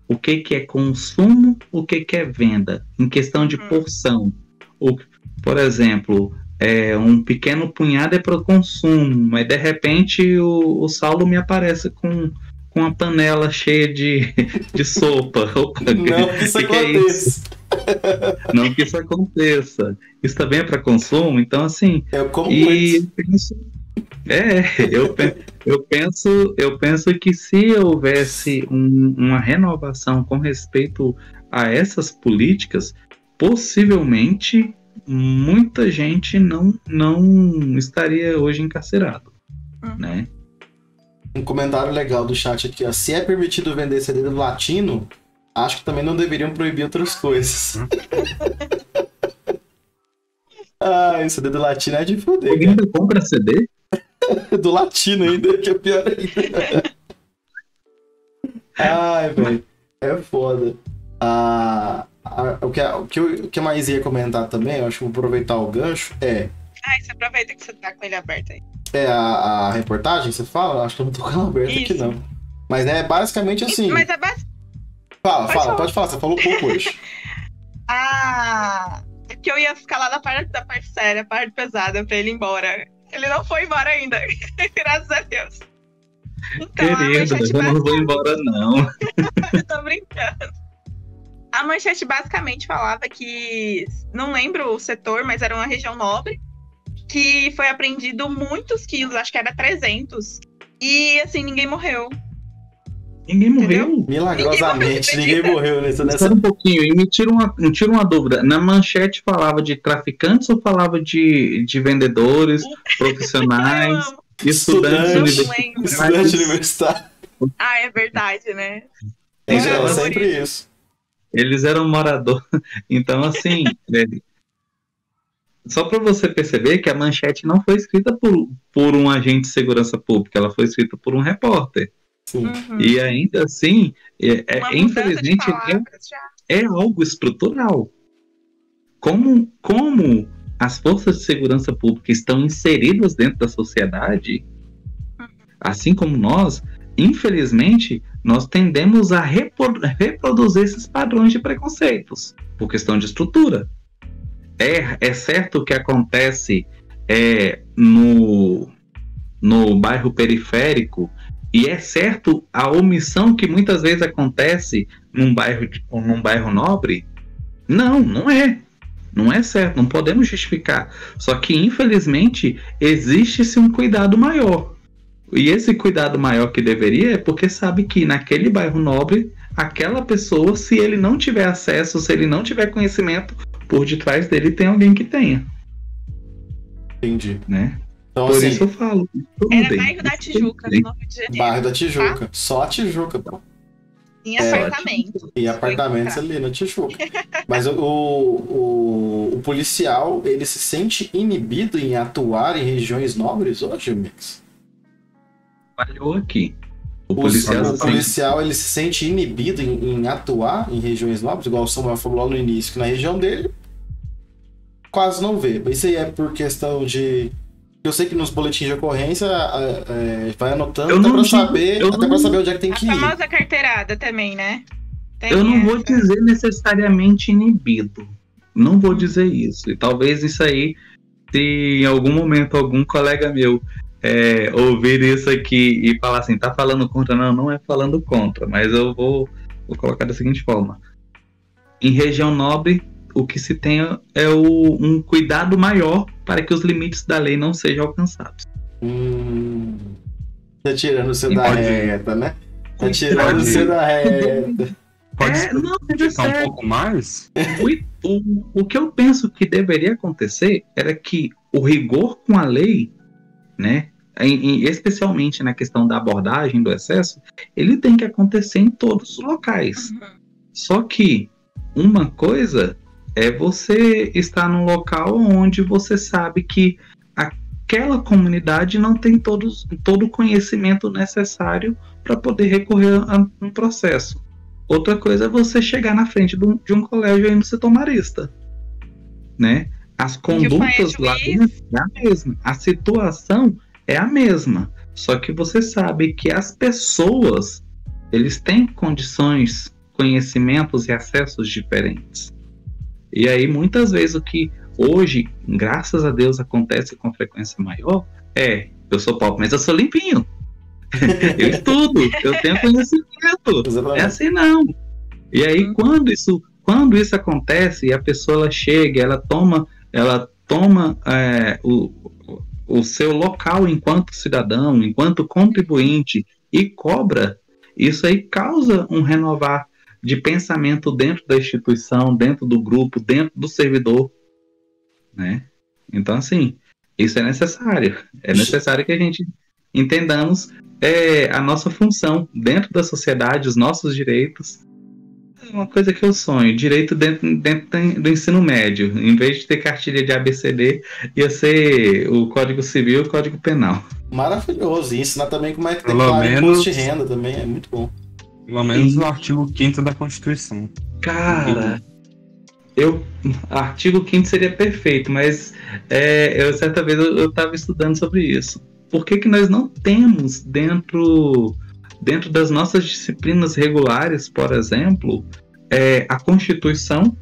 o que, que é consumo, o que, que é venda, em questão de Uhum. porção. O, por exemplo, é, um pequeno punhado é para consumo, mas de repente o, o Saulo me aparece com, com uma panela cheia de, [LAUGHS] de sopa. Opa, Não [LAUGHS] que que é isso? [LAUGHS] Não que isso aconteça. Isso também é para consumo, então assim. Eu como E eu penso, é, eu, pe- eu penso, eu penso que se houvesse um- uma renovação com respeito a essas políticas, possivelmente muita gente não, não estaria hoje encarcerado, Uhum. né? Um comentário legal do chat aqui, ó. Se é permitido vender CD latino, acho que também não deveriam proibir outras coisas. [LAUGHS] ah, o CD do latino é de foder, Alguém ainda compra CD? [LAUGHS] Do latino ainda, que é pior ainda. Ai, velho. É foda. Ah, ah, o, que, o, que eu, o que mais ia comentar também, eu acho que vou aproveitar o gancho, é Ai, você aproveita que você tá com ele aberto aí. É a, a reportagem, você fala? Acho que eu não tô com ela aberta aqui, Isso. não. Mas é basicamente assim. Mas é bas- Fala, pode fala, falar. pode falar. Você falou pouco hoje. [LAUGHS] Ah, é que eu ia ficar lá na parte da parte séria, a parte pesada, pra ele ir embora. Ele não foi embora ainda, [LAUGHS] graças a Deus. Então, a Querido, eu não vou embora, não. [LAUGHS] Tô brincando. A manchete basicamente falava que, não lembro o setor, mas era uma região nobre, que foi apreendido muitos quilos, acho que era 300. E, assim, ninguém morreu. Ninguém Entendeu? morreu. Milagrosamente, Ninguém ninguém morreu nessa. nessa... Espera um pouquinho e me tira uma, me tira uma dúvida. Na manchete falava de traficantes ou falava de, de vendedores, [LAUGHS] profissionais, estudantes universitários? Estudante universitário. Ah, é verdade, né? É, Morador. é sempre isso. Eles eram moradores. [LAUGHS] Então, assim, é, só para você perceber que a manchete não foi escrita por, por um agente de segurança pública, ela foi escrita por um repórter. Uhum. E ainda assim, é, é, infelizmente, é, palavras é algo estrutural. Como, como as forças de segurança pública estão inseridas dentro da sociedade, assim como nós, infelizmente, nós tendemos a reproduzir esses padrões de preconceitos por questão de estrutura. É, é certo que acontece é, no, no bairro periférico e é certo a omissão que muitas vezes acontece num bairro, num bairro nobre? Não, não é. Não é certo, não podemos justificar. Só que, infelizmente, existe-se um cuidado maior. E esse cuidado maior que deveria é porque sabe que naquele bairro nobre, aquela pessoa, se ele não tiver acesso, se ele não tiver conhecimento, por detrás dele tem alguém que tenha, Entendi. né? Então, Por assim, isso eu falo. Era estudem, bairro da. Tijuca, no Rio de Janeiro. bairro da Tá? Tijuca. Só a Tijuca, pô. Em É. apartamento. E apartamentos ali no Tijuca. [LAUGHS] Mas o, o, o policial, ele se sente inibido em atuar em regiões nobres hoje, Mix? Falhou aqui. O O policial, o assim, policial, ele se sente inibido em, em atuar em regiões nobres, igual o Samuel falou lá no início, que na região dele quase não vê. Isso aí é por questão de. Eu sei que nos boletins de ocorrência é, vai anotando Eu até pra digo- saber, eu até não- pra saber onde é que tem A que ir. famosa carteirada também, né? Tem Eu não vou essa. dizer necessariamente inibido. Não vou dizer isso. E talvez isso aí, se em algum momento algum colega meu é, ouvir isso aqui e falar assim, tá falando contra, não, não é falando contra, mas eu vou, vou colocar da seguinte forma. Em região nobre, o que se tem é o- um cuidado maior para que os limites da lei não sejam alcançados. Hum, tá tirando o seu da Pode- reta, né? Tá tirando seu da reta. Pode É, não, é um pouco mais? O, o, o que eu penso que deveria acontecer era que o rigor com a lei, né, em- em- especialmente na questão da abordagem do excesso, ele tem que acontecer em todos os locais. Uhum. Só que uma coisa é você estar num local onde você sabe que aquela comunidade não tem todos, todo o conhecimento necessário para poder recorrer a um processo. Outra coisa é você chegar na frente de um, de um colégio indo ser tomarista, né? As pai é condutas lá dentro é a mesma, a situação é a mesma, só que você sabe que as pessoas eles têm condições, conhecimentos e acessos diferentes. E aí muitas vezes o que hoje, graças a Deus, acontece com frequência maior é eu sou pobre, mas eu sou limpinho. [LAUGHS] eu estudo, eu tenho conhecimento. É assim não. E aí Uhum. quando isso, quando isso acontece e a pessoa ela chega, ela toma, ela toma é, o, o seu local enquanto cidadão, enquanto contribuinte e cobra, isso aí causa um renovar de pensamento dentro da instituição, dentro do grupo, dentro do servidor, né? Então assim, isso é necessário. É necessário que a gente entendamos é, a nossa função dentro da sociedade, os nossos direitos. É uma coisa que eu sonho, direito dentro, dentro do ensino médio. Em vez de ter cartilha de ABCD, ia ser o Código Civil e o Código Penal. Maravilhoso. E ensinar também como é que Pelo declara menos- imposto de renda também, é muito bom. Pelo menos Sim. o artigo 5 da Constituição. Cara, eu. Artigo 5 seria perfeito, mas é, eu certa vez eu estava estudando sobre isso. Por que, que nós não temos dentro, dentro das nossas disciplinas regulares, por exemplo, é, a Constituição?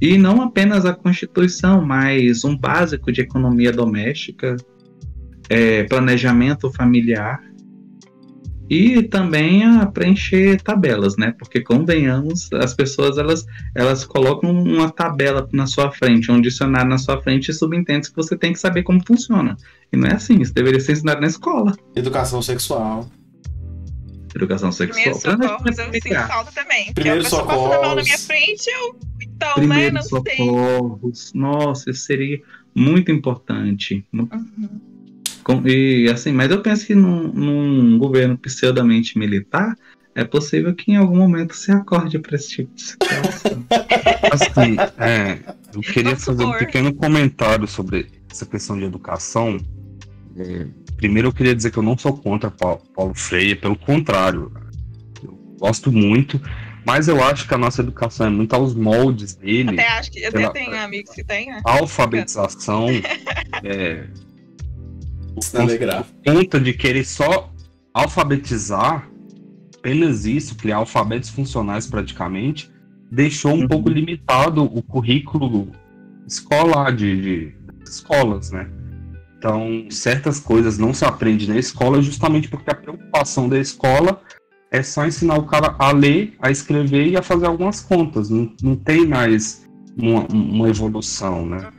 E não apenas a Constituição, mas um básico de economia doméstica, é, planejamento familiar e também a preencher tabelas, né? Porque convenhamos, as pessoas elas, elas colocam uma tabela na sua frente, um dicionário na sua frente e subentende que você tem que saber como funciona. E não é assim, isso deveria ser ensinado na escola. Educação sexual. Educação Primeiro sexual. socorros, eu sinto familiar. falta também. Porque Primeiro a pessoa passa na mão na minha socorros. frente, eu. Então, né? Primeiro Não sei. socorros. Nossa, isso seria muito importante. Uhum. E assim, mas eu penso que num, num governo pseudamente militar é possível que em algum momento se acorde para esse tipo de situação. [LAUGHS] Assim, é, eu queria fazer um pequeno comentário sobre essa questão de educação. É, primeiro, eu queria dizer que eu não sou contra Paulo, Paulo Freire, pelo contrário, eu gosto muito, mas eu acho que a nossa educação é muito aos moldes dele. Até acho que. Até tenho amigos que têm, né? A alfabetização [LAUGHS] é, Ensinar a ler gráfico. conta de querer só alfabetizar, apenas isso, criar alfabetos funcionais praticamente, deixou um Uhum. pouco limitado o currículo escolar de, de escolas, né? Então, certas coisas não se aprende na escola justamente porque a preocupação da escola é só ensinar o cara a ler, a escrever e a fazer algumas contas. Não, não tem mais uma, uma evolução, né?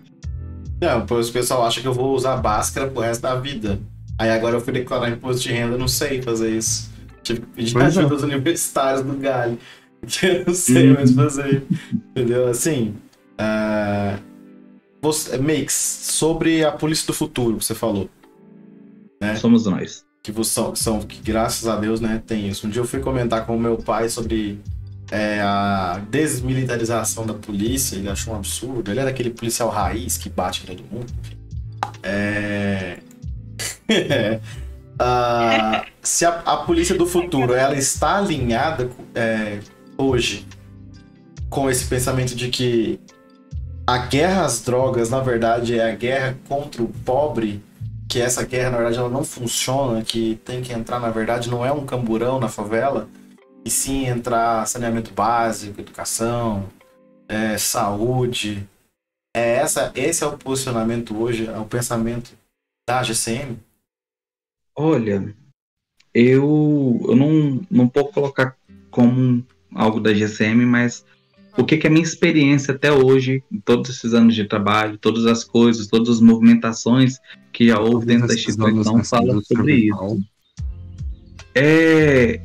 Não, pois o pessoal acha que eu vou usar Bhaskara pro resto da vida. Aí agora eu fui declarar imposto de renda, eu não sei fazer isso. Tive que pedir Pois é. ajuda aos universitários do Galho. Que eu não sei Uhum. mais fazer. Entendeu? Assim. ah, você, Mix, sobre a polícia do futuro, que você falou. Somos nós. que você são, são que graças a Deus, né, tem isso. Um dia eu fui comentar com o meu pai sobre é, a desmilitarização da polícia, ele achou um absurdo. Ele era aquele policial raiz que bate em todo mundo. É... [LAUGHS] Se a, a polícia do futuro ela está alinhada é, hoje com esse pensamento de que a guerra às drogas, na verdade, é a guerra contra o pobre, que essa guerra, na verdade, ela não funciona, que tem que entrar, na verdade, não é um camburão na favela, e sim entrar saneamento básico, educação, é, saúde. É essa, esse é o posicionamento hoje, é o pensamento da GCM. Olha, eu, eu não, não posso colocar como algo da GCM, mas o que, que é a minha experiência até hoje, em todos esses anos de trabalho, todas as coisas, todas as movimentações que já houve dentro da instituição, nessa fala indústria sobre isso. É,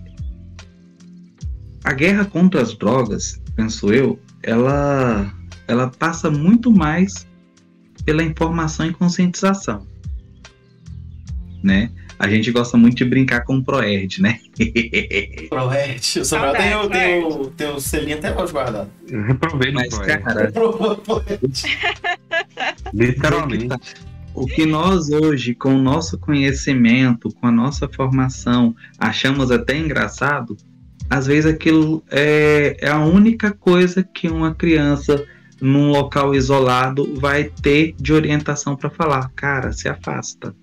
a guerra contra as drogas, penso eu, ela, ela passa muito mais pela informação e conscientização, né? A gente gosta muito de brincar com o ProErd, né? [LAUGHS] Proerd. O Samuel tem, o- tem, o, tem o selinho até hoje guardado. Eu reprovei no Mas, projeto, cara, [LAUGHS] literalmente. o que nós hoje, com o nosso conhecimento, com a nossa formação, achamos até engraçado, às vezes aquilo é, é a única coisa que uma criança num local isolado vai ter de orientação para falar. Cara, se afasta.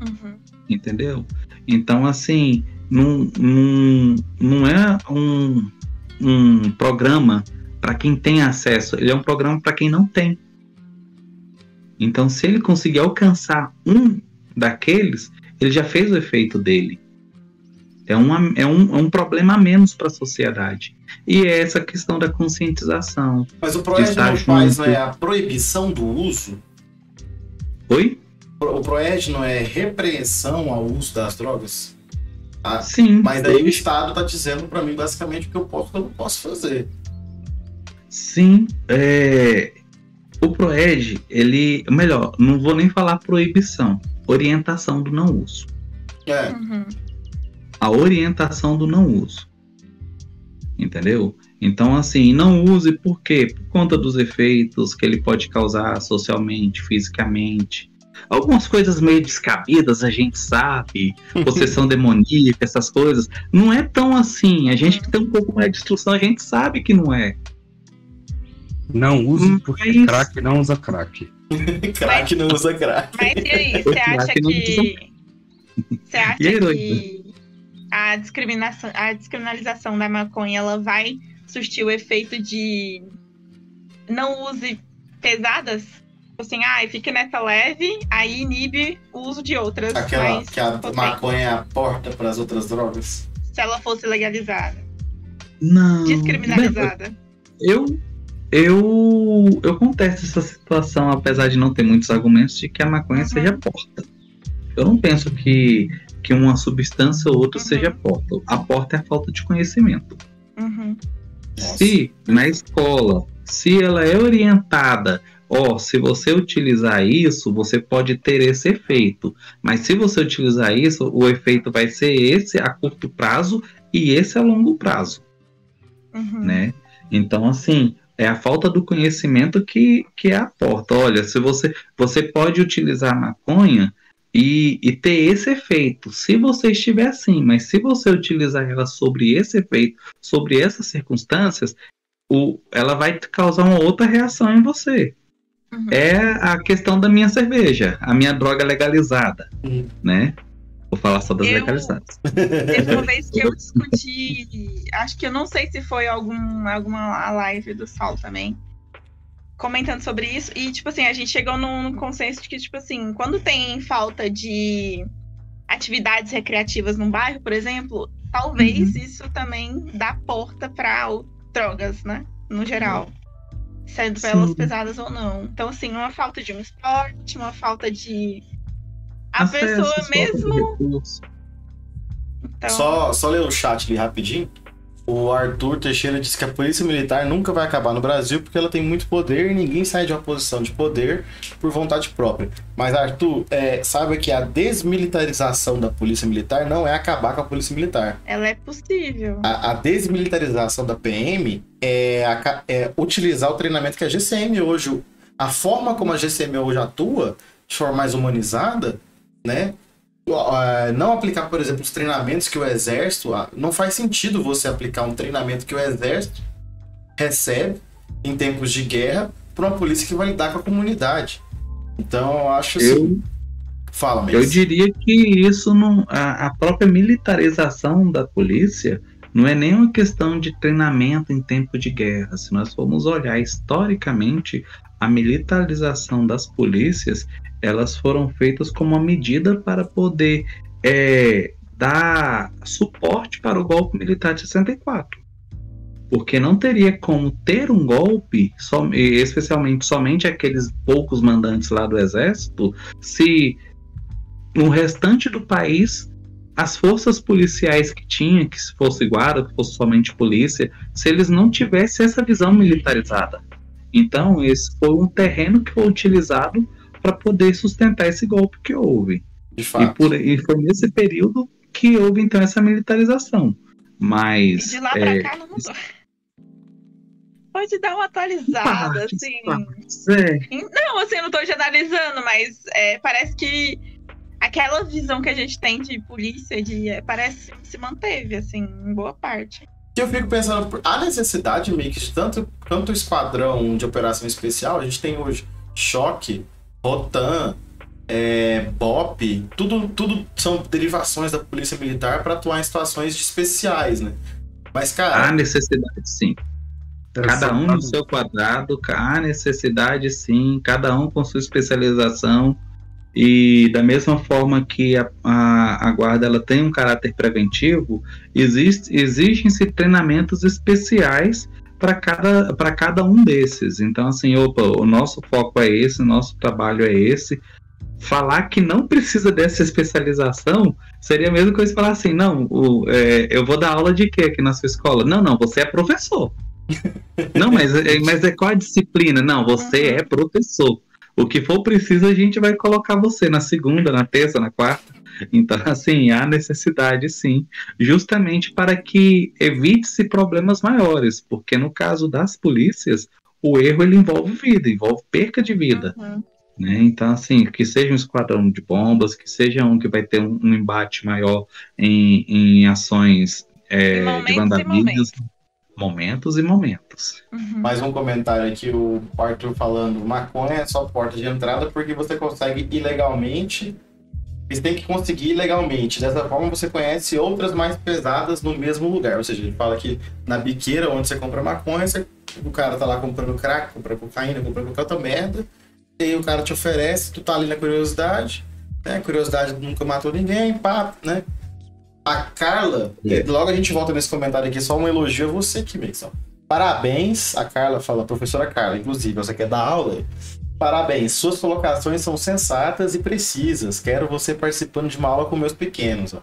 Uhum. entendeu? Então, assim, não, não, não é um, um programa para quem tem acesso, ele é um programa para quem não tem. Então, se ele conseguir alcançar um daqueles, ele já fez o efeito dele. É, uma, é, um, é um problema a menos para a sociedade. E é essa questão da conscientização. Mas o Proerd Está não faz né, a proibição do uso? Oi? O Proerd não é repreensão ao uso das drogas? Ah, Sim. mas daí o Estado tá dizendo pra mim basicamente o que eu posso e o que eu não posso fazer. Sim, é, o PROED, ele, melhor, não vou nem falar proibição, orientação do não uso. É, Uhum. A orientação do não uso. Entendeu? Então, assim, não use por quê? Por conta dos efeitos que ele pode causar socialmente, fisicamente. Algumas coisas meio descabidas a gente sabe, possessão [LAUGHS] demoníaca, essas coisas. Não é tão assim. A gente que tem um pouco mais de instrução, a gente sabe que não é. Não use Hum, porque mas- crack não usa crack. [LAUGHS] crack não usa crack. Mas e aí, você acha que. Você acha que a discriminação, a descriminalização da maconha ela vai surtir o efeito de não use pesadas? Assim, ah, fique nessa leve, aí inibe o uso de outras. Aquela que a potentes, maconha é a porta para as outras drogas. Se ela fosse legalizada. Não. Descriminalizada. Eu, eu, eu contesto essa situação, apesar de não ter muitos argumentos de que a maconha Uhum. seja porta. Eu não penso que, que uma substância ou outra Uhum. seja porta. A porta é a falta de conhecimento. Uhum. Se na escola, se ela é orientada, ó, se você utilizar isso, você pode ter esse efeito. Mas se você utilizar isso, o efeito vai ser esse a curto prazo e esse a longo prazo Uhum. né? Então, assim, é a falta do conhecimento que, que é a porta. Olha, se você, você pode utilizar a maconha e, e ter esse efeito, se você estiver assim, mas se você utilizar ela sobre esse efeito, sobre essas circunstâncias, o, ela vai causar uma outra reação em você. Uhum. É a questão da minha cerveja, a minha droga legalizada, Uhum. né? Vou falar só das Eu- legalizadas. Teve uma vez que eu discuti, acho que eu não sei se foi algum, alguma live do Sol também, comentando sobre isso. E, tipo assim, a gente chegou num, consenso de que, tipo assim, quando tem falta de atividades recreativas num bairro, por exemplo, talvez isso também dá porta para drogas, né? No geral. Sendo elas Sim. pesadas ou não. Então, assim, uma falta de um esporte, uma falta de. A Acesso, pessoa mesmo. Então, Só, só ler o chat ali rapidinho. O Arthur Teixeira disse que a polícia militar nunca vai acabar no Brasil porque ela tem muito poder e ninguém sai de uma posição de poder por vontade própria. Mas, Arthur, é, saiba que a desmilitarização da polícia militar não é acabar com a polícia militar. Ela é possível. A, a desmilitarização da PM é, a- é utilizar o treinamento que a GCM hoje, a forma como a GCM hoje atua, de forma mais humanizada, né? Ah, Não aplicar, por exemplo, os treinamentos que o exército. ah, Não faz sentido você aplicar um treinamento que o exército recebe em tempos de guerra para uma polícia que vai lidar com a comunidade. Então, eu acho assim. Eu, Fala, eu Mês. diria que isso não. A, a própria militarização da polícia não é nem uma questão de treinamento em tempo de guerra. Se nós formos olhar historicamente, a militarização das polícias elas foram feitas como uma medida para poder é, dar suporte para o golpe militar de 64. Porque não teria como ter um golpe, som- especialmente somente aqueles poucos mandantes lá do exército, se no restante do país as forças policiais que tinha, que se fosse guarda, que fosse somente polícia, se eles não tivessem essa visão militarizada. Então, esse foi um terreno que foi utilizado para poder sustentar esse golpe que houve. De E, fato. por, e foi nesse período que houve então essa militarização. E Mas de lá é, pra cá não mudou. Pode dar uma atualizada, partes, assim. partes, é, Não, assim, eu não tô generalizando, mas é, parece que aquela visão que a gente tem de polícia, de, é, parece que se manteve, assim, em boa parte. que eu fico pensando, a necessidade, Mick, de tanto, tanto esquadrão de operação especial, a gente tem hoje Choque, Rotan, é, BOP, tudo, tudo são derivações da polícia militar para atuar em situações especiais, né? Mas, há cara, necessidade, sim. Cada um no seu quadrado, há necessidade sim, cada um com sua especialização. E da mesma forma que a, a, a guarda ela tem um caráter preventivo, existe, exigem-se treinamentos especiais para cada, para cada um desses. Então, assim, opa, o nosso foco é esse, o nosso trabalho é esse. Falar que não precisa dessa especialização seria a mesma coisa que falar assim: não, o, é, eu vou dar aula de quê aqui na sua escola? Não, não, você é professor. [LAUGHS] Não, mas, é- mas é qual a disciplina? Não, você é professor. O que for preciso, a gente vai colocar você na segunda, na terça, na quarta. Então, [LAUGHS] assim, há necessidade, sim, justamente para que evite-se problemas maiores, porque no caso das polícias, o erro ele envolve vida, envolve perca de vida. Uhum. né? Então, assim, que seja um esquadrão de bombas, que seja um que vai ter um, um embate maior em, em ações é, de vandalismo, momentos e momentos. Uhum. mais um comentário aqui, o Arthur falando, maconha é só porta de entrada porque você consegue ilegalmente, você tem que conseguir ilegalmente. Dessa forma você conhece outras mais pesadas no mesmo lugar. Ou seja, ele fala que na biqueira onde você compra maconha, você- o cara tá lá comprando crack, comprando cocaína, comprando qualquer outra merda. E aí o cara te oferece, tu tá ali na curiosidade, né? Curiosidade nunca matou ninguém, pá, né? A Carla, É. logo a gente volta nesse comentário aqui, só um elogio a você aqui, Mixon. Parabéns, a Carla fala, professora Carla, inclusive, você quer dar aula? Parabéns, suas colocações são sensatas e precisas. Quero você participando de uma aula com meus pequenos. Ó.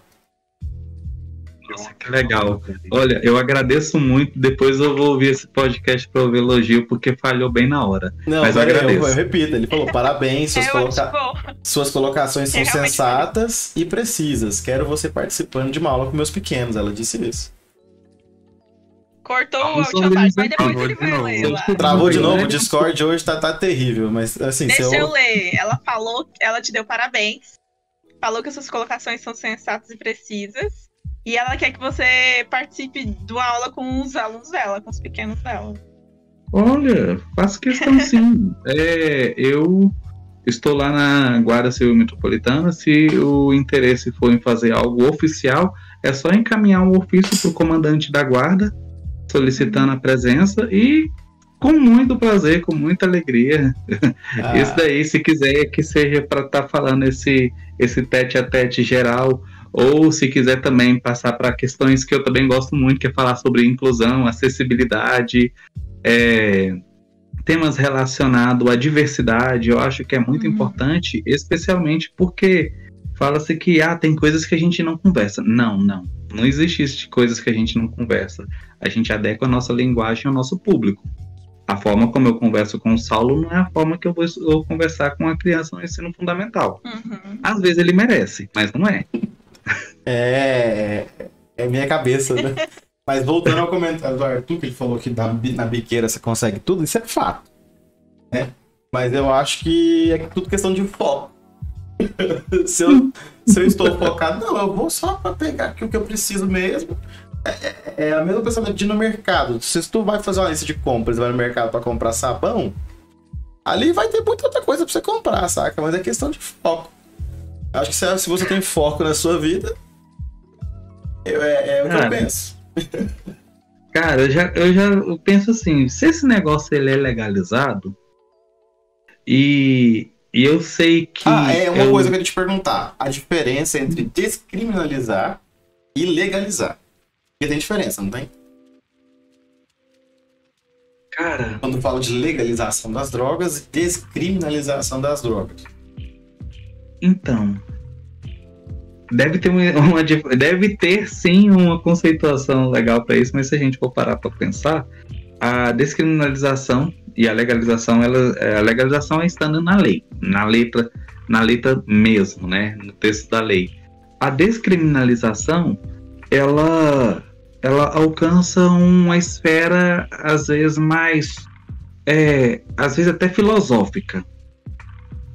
Nossa, que legal. Olha, eu agradeço muito. Depois eu vou ouvir esse podcast para ouvir elogio, porque falhou bem na hora. Não, Mas eu peraí, eu, agradeço. eu repito, ele falou, parabéns, suas, É coloca- suas colocações são É realmente sensatas e precisas. Quero você participando de uma aula com meus pequenos. Ela disse isso. Cortou o parte, mas depois Travou ele de vai novo. ler lá. Travou de novo, o? Discord hoje tá, tá terrível, mas assim, Deixa eu... eu ler. Ela falou, ela te deu parabéns. Falou que as suas colocações são sensatas e precisas. E ela quer que você participe de uma aula com os alunos dela, com os pequenos dela. Olha, faço questão sim. [LAUGHS] É, eu estou lá na Guarda Civil Metropolitana. Se o interesse for em fazer algo oficial, é só encaminhar um ofício para o comandante da guarda, solicitando a presença e com muito prazer, com muita alegria. Ah, Isso daí, se quiser que seja para estar falando esse, esse tete a tete geral, ou se quiser também passar para questões que eu também gosto muito, que é falar sobre inclusão, acessibilidade, é, temas relacionados à diversidade, eu acho que é muito Uhum. importante, especialmente porque fala-se que ah, tem coisas que a gente não conversa. Não, não. Não existe isso de coisas que a gente não conversa. A gente adequa a nossa linguagem ao nosso público. A forma como eu converso com o Saulo não é a forma que eu vou, vou conversar com a criança no ensino fundamental. Uhum. Às vezes ele merece, mas não é. É, é minha cabeça, né? [LAUGHS] Mas voltando ao comentário do Arthur, que ele falou que na, na biqueira você consegue tudo, isso é fato. Né? Mas eu acho que é tudo questão de foco. [LAUGHS] se, eu, se eu estou focado, não, eu vou só para pegar aqui o que eu preciso mesmo. É, é- é a mesma pensamento de ir no mercado. Se tu vai fazer uma lista de compras e vai no mercado para comprar sabão, ali vai ter muita outra coisa para você comprar, saca? Mas é questão de foco. Acho que se, se você tem foco na sua vida, eu- é, é o que eu Cara, penso. Cara, eu já, eu já eu penso assim, se esse negócio ele é legalizado e, e eu sei que Ah, é uma eu- coisa que eu ia te perguntar. A diferença entre descriminalizar e legalizar. Porque tem diferença, não tem? cara, Quando eu falo de legalização das drogas e descriminalização das drogas. então deve ter uma, deve ter sim uma conceituação legal para isso, mas se a gente for parar para pensar, a descriminalização e a legalização, ela, é, a legalização é estando na lei, na letra, na letra mesmo, né, no texto da lei. A descriminalização, ela, ela alcança uma esfera às vezes mais, é, às vezes até filosófica,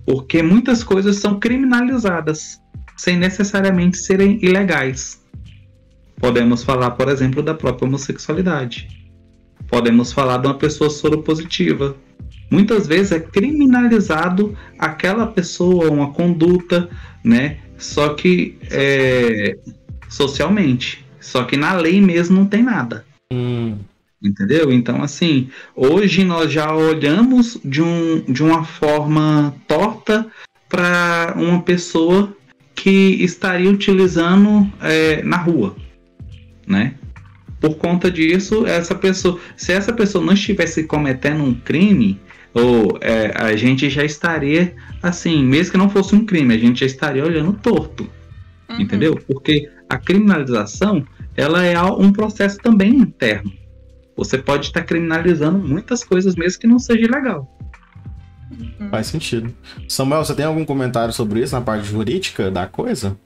porque muitas coisas são criminalizadas sem necessariamente serem ilegais. Podemos falar, por exemplo, da própria homossexualidade. Podemos falar de uma pessoa soropositiva. Muitas vezes é criminalizado aquela pessoa, uma conduta, né? Só que é, socialmente. Só que na lei mesmo não tem nada. Entendeu? Então, assim, hoje nós já olhamos de, um, de uma forma torta para uma pessoa que estaria utilizando é, na rua, né? Por conta disso, essa pessoa, se essa pessoa não estivesse cometendo um crime, ou é, a gente já estaria assim, mesmo que não fosse um crime, a gente já estaria olhando torto, Uhum. entendeu? Porque a criminalização, ela é um processo também interno. Você pode estar criminalizando muitas coisas mesmo que não seja legal. Uhum. Faz sentido. Samuel, você tem algum comentário sobre isso na parte jurídica da coisa?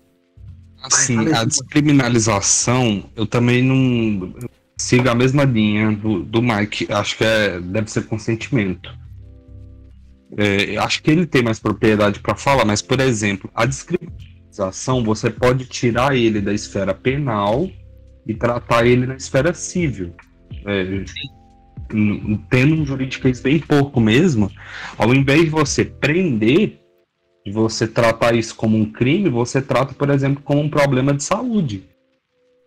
Assim, a descriminalização, eu também não sigo a mesma linha do, do Mike. Acho que é, deve ser consentimento. É, eu acho que ele tem mais propriedade para falar, mas, por exemplo, a descriminalização, você pode tirar ele da esfera penal e tratar ele na esfera civil. É, n- tendo um juridiquês bem pouco mesmo, ao invés de você prender, de você tratar isso como um crime, você trata, por exemplo, como um problema de saúde.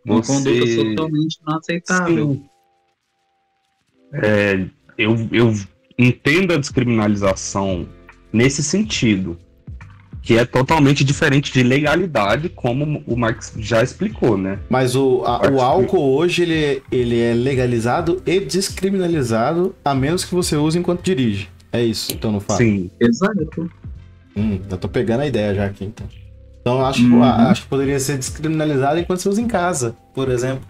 Uma Você- conduta totalmente inaceitável. É, eu, eu entendo a descriminalização nesse sentido, que é totalmente diferente de legalidade, como o Marx já explicou, né? Mas o, a- o álcool hoje ele, ele é legalizado e descriminalizado a menos que você use enquanto dirige. É isso, então não fala. Sim, Exato. Hum, eu tô pegando a ideia já aqui, então. Então eu acho, Uhum. acho que poderia ser descriminalizado enquanto você usa em casa, por exemplo.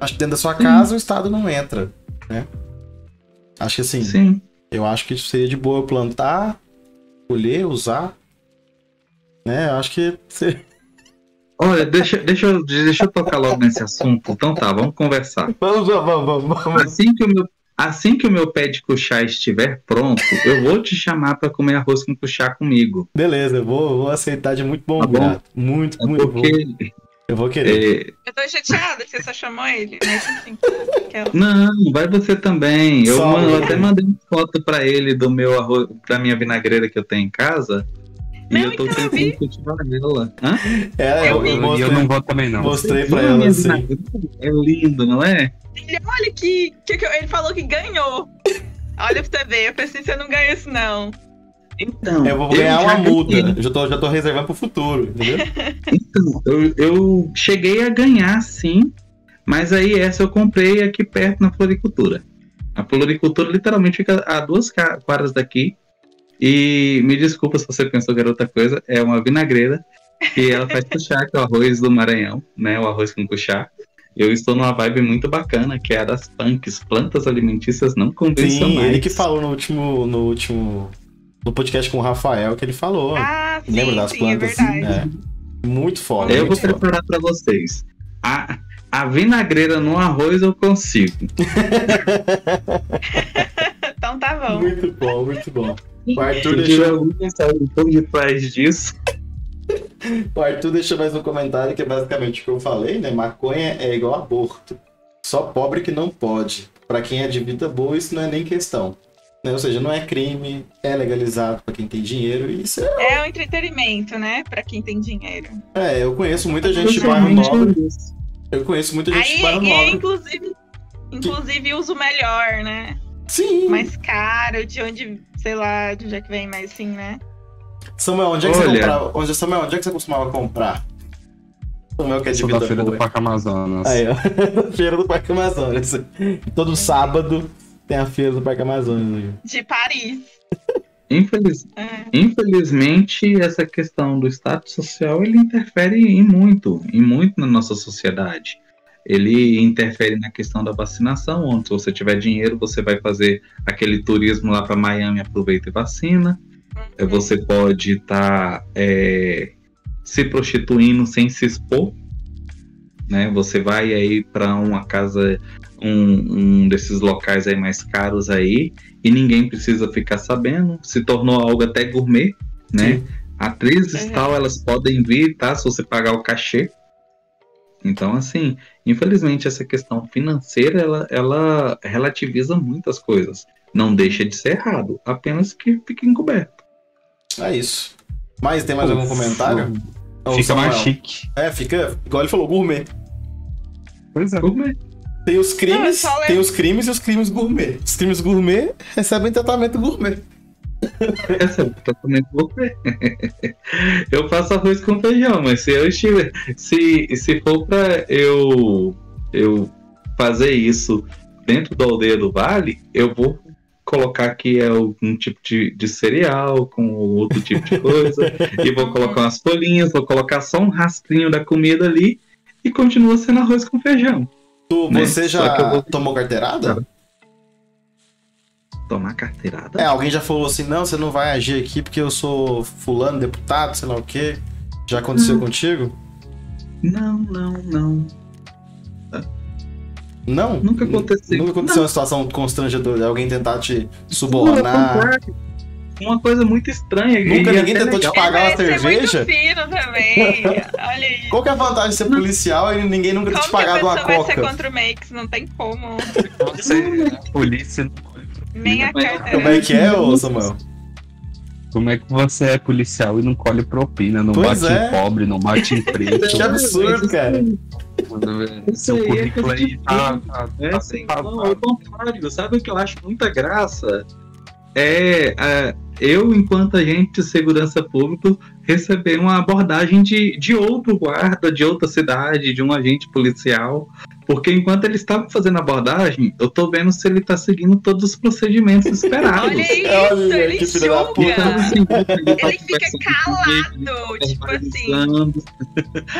Acho que dentro da sua Sim. casa o Estado não entra, né? Acho que assim, Sim. eu acho que seria de boa plantar, colher, usar. Né? Eu acho que você... [LAUGHS] Olha, deixa, deixa, eu, deixa eu tocar logo nesse assunto. Então tá, vamos conversar. Vamos, vamos, vamos, vamos. Assim que o meu, assim que o meu pé de cuchá estiver pronto, eu vou te chamar para comer arroz com cuchá comigo. Beleza, eu vou, vou aceitar de muito bom Tá bom. grado. Muito, muito bom. Porque Eu vou querer. é, Eu tô chateada que você só chamou ele, mas enfim. Aquela. Não, vai você também. Eu, eu eu. até mandei uma foto pra ele do meu arroz, da minha vinagreira que eu tenho em casa. E Não, eu tô então eu vi. tentando cultivar ela. Hã? É, eu eu, eu e eu mostrei, não vou também não. mostrei pra ela assim. É lindo, não é? Ele, olha que, que, que ele falou que ganhou. Olha pra você ver, eu pensei que você não ganha isso, não. Então, Eu vou ganhar já uma multa. Eu já tô, já tô reservando pro futuro, entendeu? Então, eu, eu cheguei a ganhar sim, mas aí essa eu comprei aqui perto na floricultura. A floricultura literalmente fica a duas quadras daqui. E me desculpa se você pensou que era outra coisa, é uma vinagreira E ela faz cuchá, que é o arroz do Maranhão, né? O arroz com cuchá. Eu estou numa vibe muito bacana, que é a das punks, plantas alimentícias não convencionais. Sim, ele que falou no último, no último. No podcast com o Rafael, que ele falou. Ah, sim, Lembra das sim, plantas? é verdade. É. Muito foda. Eu vou muito foda. preparar pra vocês. A, a vinagreira no arroz eu consigo. [LAUGHS] Então tá bom. Muito bom, muito bom. O Arthur, deixou, por detrás disso. o Arthur deixou mais um comentário que é basicamente o que eu falei, né? Maconha é igual aborto. Só pobre que não pode. Pra quem é de vida boa, isso não é nem questão. Né? Ou seja, não é crime, é legalizado pra quem tem dinheiro. E isso é. É um entretenimento, né? Pra quem tem dinheiro. É, eu conheço muita gente de bairro nobre. Eu conheço muita gente Aí, de bairro nobre. inclusive, inclusive uso melhor, né? Sim. Mais caro, de onde, sei lá, de onde é que vem, mas sim, né? Samuel, onde é que você Olha. comprava? Onde, Samuel, onde é que você costumava comprar? Samuel que é de Sou vida da Feira boa. do Parque Amazonas. Aí, ó. [LAUGHS] Feira do Parque Amazonas. Todo sábado tem a Feira do Parque Amazonas. De Paris. Infeliz- É. Infelizmente, essa questão do status social ele interfere em muito, em muito na nossa sociedade. Ele interfere na questão da vacinação, onde se você tiver dinheiro, você vai fazer aquele turismo lá para Miami, aproveita e vacina. É, Você pode estar se prostituindo sem se expor. Né? Você vai aí para uma casa, um, um desses locais aí mais caros aí, e ninguém precisa ficar sabendo. Se tornou algo até gourmet, né? Sim. Atrizes Uhum. tal, elas podem vir, tá? Se você pagar o cachê. Então, assim, infelizmente essa questão financeira, ela, ela relativiza muitas coisas. Não deixa de ser errado, apenas que fique encoberto. É isso. Mas tem mais algum comentário? Fica mais Samuel. chique. É, fica. Igual ele falou, gourmet. Pois é. Gourmet. Tem os crimes, Não, tem os crimes e os crimes gourmet. Os crimes gourmet recebem tratamento gourmet. [LAUGHS] Essa é o tratamento gourmet. eu faço arroz com feijão, mas se eu estiver. Se, se for pra eu, eu fazer isso dentro da aldeia do vale, eu vou colocar que é algum tipo de, de cereal com outro tipo de coisa. [LAUGHS] e vou colocar umas folhinhas, vou colocar só um rastrinho da comida ali e continua sendo arroz com feijão. Tu, Né? você já que eu vou- tomou carteirada? Tomar carteirada? É, alguém já falou assim, não, você não vai agir aqui porque eu sou fulano, deputado, sei lá o quê. Já aconteceu contigo? Não, não, não. Não? Nunca aconteceu. Nunca aconteceu uma situação constrangedora de alguém tentar te Não, subornar. Uma coisa muito estranha. Nunca ninguém tentou te legal. pagar uma ser cerveja? muito fino também. [LAUGHS] Olha aí. Qual que é a vantagem de ser policial e ninguém nunca Como te que a pagado pessoa uma vai ser coca? contra o Makes? Não tem como. Você, [LAUGHS] a polícia. Nem a Mas- carteira. Como é que é, ô Samuel? Como é que você é policial e não colhe propina, não Pois bate é. em pobre, não bate em [LAUGHS] preto? Que absurdo, cara. Isso Seu aí é currículo coisa aí de tá, tá, É tá assim, tá- não, ao contrário. Sabe o que eu acho muita graça? É é, eu, enquanto agente de segurança pública, receber uma abordagem de, de outro guarda, de outra cidade, de um agente policial. Porque enquanto ele estava fazendo a abordagem, eu tô vendo se ele tá seguindo todos os procedimentos esperados. Olha isso, Olha, ele julga. Então, assim, ele tá Ele fica calado. ele Tipo tá assim,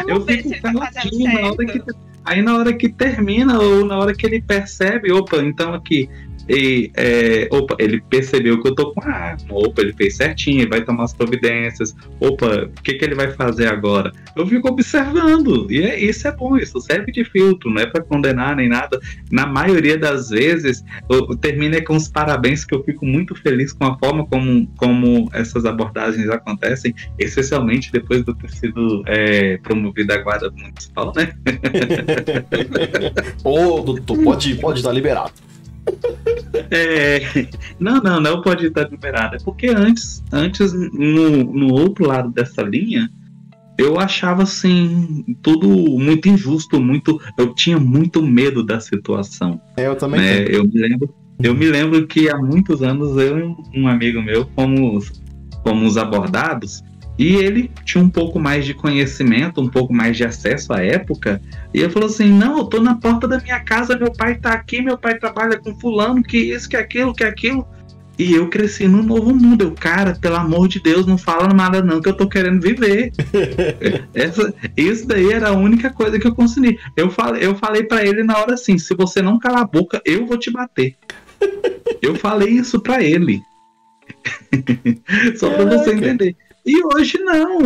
eu fico tá caladinho na hora que. Aí na hora que termina, ou na hora que ele percebe, opa, então aqui. E, é, opa, ele percebeu que eu tô com a arma. Opa, ele fez certinho, vai tomar as providências. Opa, o que, que ele vai fazer agora? Eu fico observando. E é, isso é bom, isso serve de filtro, não é pra condenar nem nada. Na maioria das vezes, eu, eu termino com os parabéns, que eu fico muito feliz com a forma como, como essas abordagens acontecem, especialmente depois de eu ter sido é, promovido à guarda municipal, né? [LAUGHS] Ô, doutor, pode pode estar liberado. É, não, não, não pode estar liberado. É porque antes, antes no, no outro lado dessa linha, eu achava assim tudo muito injusto, muito. Eu tinha muito medo da situação. É, eu também né? Eu me lembro, eu me lembro que há muitos anos eu e um amigo meu fomos, fomos abordados e ele tinha um pouco mais de conhecimento, um pouco mais de acesso à época. E ele falou assim: Não, eu tô na porta da minha casa, meu pai tá aqui, meu pai trabalha com fulano, que isso, que aquilo, que aquilo. E eu cresci num novo mundo. Eu, cara, pelo amor de Deus, não fala nada não, que eu tô querendo viver. [LAUGHS] Essa, isso daí era a única coisa que eu consegui. Eu falei, eu falei para ele na hora assim: se você não calar a boca, eu vou te bater. Eu falei isso para ele. [LAUGHS] Só para você entender. E hoje não.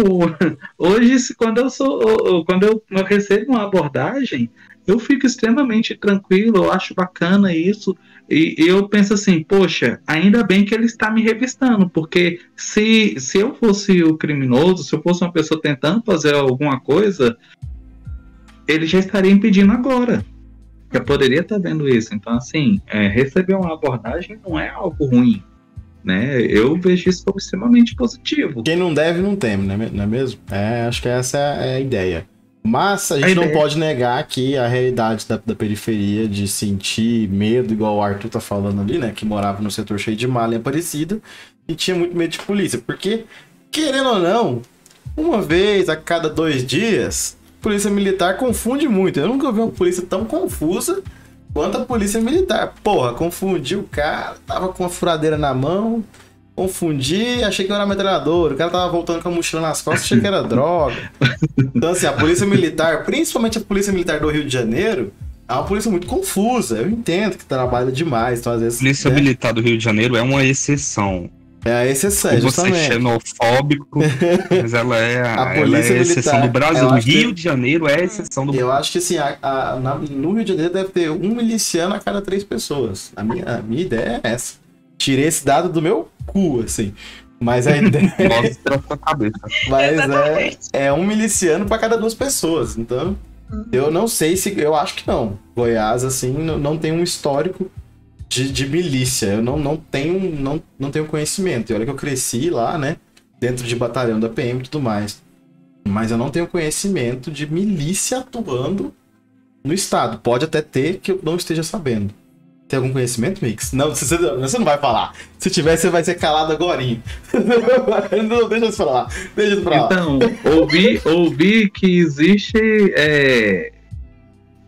[LAUGHS] Hoje, quando eu sou, quando eu, eu recebo uma abordagem, eu fico extremamente tranquilo, eu acho bacana isso. E, eu penso assim, poxa, ainda bem que ele está me revistando, porque se, se eu fosse o criminoso, se eu fosse uma pessoa tentando fazer alguma coisa, ele já estaria impedindo agora. Eu poderia estar vendo isso. Então, assim, é, receber uma abordagem não é algo ruim. Né? Eu vejo isso como extremamente positivo. Quem não deve, não teme, não é mesmo? É, acho que essa é a ideia. Mas a gente a não pode negar que a realidade da, da, periferia de sentir medo, igual o Arthur tá falando ali, né? Que morava no setor cheio de malha Aparecida e tinha muito medo de polícia. Porque, querendo ou não, uma vez a cada dois dias, polícia militar confunde muito. Eu nunca vi uma polícia tão confusa quanto a polícia militar. Porra, confundiu o cara, tava com a furadeira na mão, confundi, achei que eu era metralhador. O cara tava voltando com a mochila nas costas, achei que era [LAUGHS] droga. Então, assim, a polícia militar, principalmente a polícia militar do Rio de Janeiro, é uma polícia muito confusa. Eu entendo que trabalha demais, então às vezes. A polícia né? militar do Rio de Janeiro é uma exceção. É a exceção, Como Você é xenofóbico, [LAUGHS] mas ela é a, a ela é a exceção do Brasil. O Rio que... de Janeiro é a exceção do Brasil. Eu acho que assim, a, a, na, no Rio de Janeiro deve ter um miliciano a cada três pessoas. A minha, a minha ideia é essa. Tirei esse dado do meu cu, assim. Mas a ideia. [LAUGHS] Cabeça. Mas é, é um miliciano para cada duas pessoas. Então, uhum. eu não sei se. Eu acho que não. Goiás, assim, não, não tem um histórico de, de milícia. Eu não, não, tenho, não, não tenho conhecimento. E olha que eu cresci lá, né? Dentro de batalhão da PM e tudo mais. Mas eu não tenho conhecimento de milícia atuando no estado. Pode até ter que eu não esteja sabendo. Tem algum conhecimento, Mix? Não, você, você não vai falar. Se tiver, você vai ser calado agora. [LAUGHS] não, deixa eu falar. Deixa. Então, ouvi, ouvi que existe é,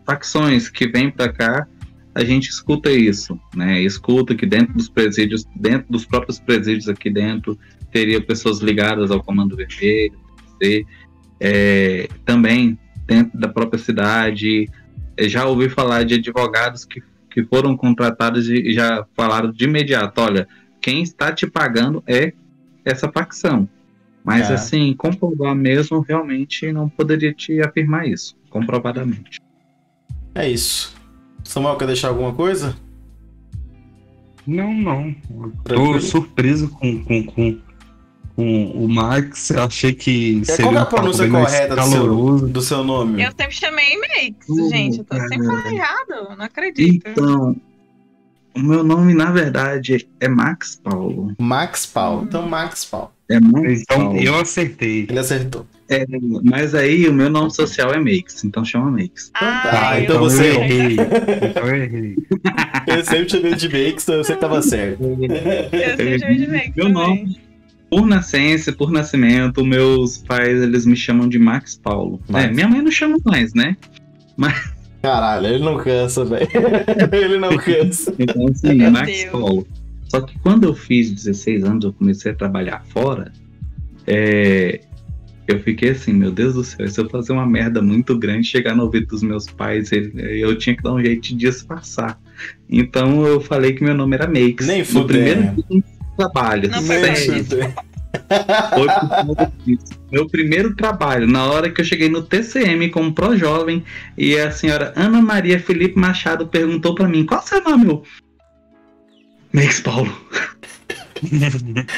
facções que vêm para cá. A gente escuta isso, né? Escuta que dentro dos presídios, dentro dos próprios presídios aqui dentro, teria pessoas ligadas ao Comando Vermelho, é, também dentro da própria cidade. Já ouvi falar de advogados que que foram contratados e já falaram de imediato, olha, quem está te pagando é essa facção. Mas é. assim, comprovar mesmo, realmente não poderia te afirmar isso, comprovadamente. É isso. Samuel, quer deixar alguma coisa? Não, não. Tô surpreso com, com, com, com o Max. Achei que é, seria Qual é a pronúncia correta do seu, do seu nome? Eu sempre chamei Max, uh, gente. Eu tô sempre falando errado. Não acredito. Então, o meu nome, na verdade, é Max Paulo. Max Paulo. Então, Max Paulo. É Max então, Paulo. eu acertei. Ele acertou. É, mas aí o meu nome social é Max, então chama Max. Ah, ah então você errei. [LAUGHS] então eu errei. Eu sempre chamei de Max, então eu sempre tava certo. Eu sempre chamei de Max. Meu nome por nascença, por nascimento, meus pais eles me chamam de Max Paulo. É, minha mãe não chama mais, né? Mas. Caralho, ele não cansa, velho. [LAUGHS] ele não cansa. Então, assim, Meu Max Deus. Paulo. Só que quando eu fiz 16 anos, eu comecei a trabalhar fora. É, eu fiquei assim, meu Deus do céu, se eu fazer uma merda muito grande, chegar no ouvido dos meus pais, eu tinha que dar um jeito de disfarçar. Então eu falei que meu nome era Makes. Nem no primeiro trabalho. Não foi Foi por Meu primeiro trabalho, na hora que eu cheguei no TCM como pró-jovem, e a senhora Ana Maria Felipe Machado perguntou para mim: qual é o seu nome? Eu, Max Paulo.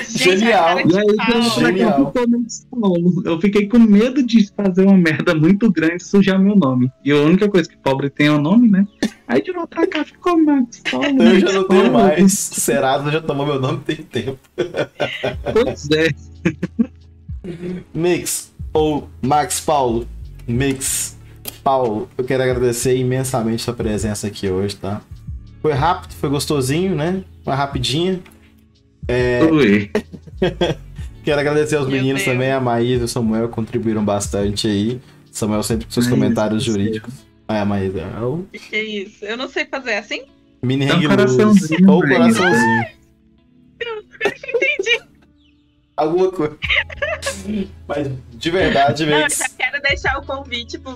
Genial. E aí, Genial. Paulo. Eu fiquei com medo de fazer uma merda muito grande e sujar meu nome. E a única coisa que pobre tem é o nome, né? Aí de lá pra cá ficou Max Paulo. Eu já não tenho mais. Serado já tomou meu nome tem tempo. Pois é. Mix, ou Max Paulo. Mix Paulo, eu quero agradecer imensamente sua presença aqui hoje, tá? Foi rápido, foi gostosinho, né? Uma rapidinha. É... Oi. [LAUGHS] quero agradecer aos Meu meninos Deus. também, a Maísa e o Samuel contribuíram bastante aí. Samuel sempre com seus Ai, comentários jurídicos. Ah, a Maísa. O que, que é isso? Eu não sei fazer assim? Mini hang um coraçãozinho. Ou coraçãozinho. [LAUGHS] Alguma coisa. Mas de verdade, Não, eu já quero deixar o convite pro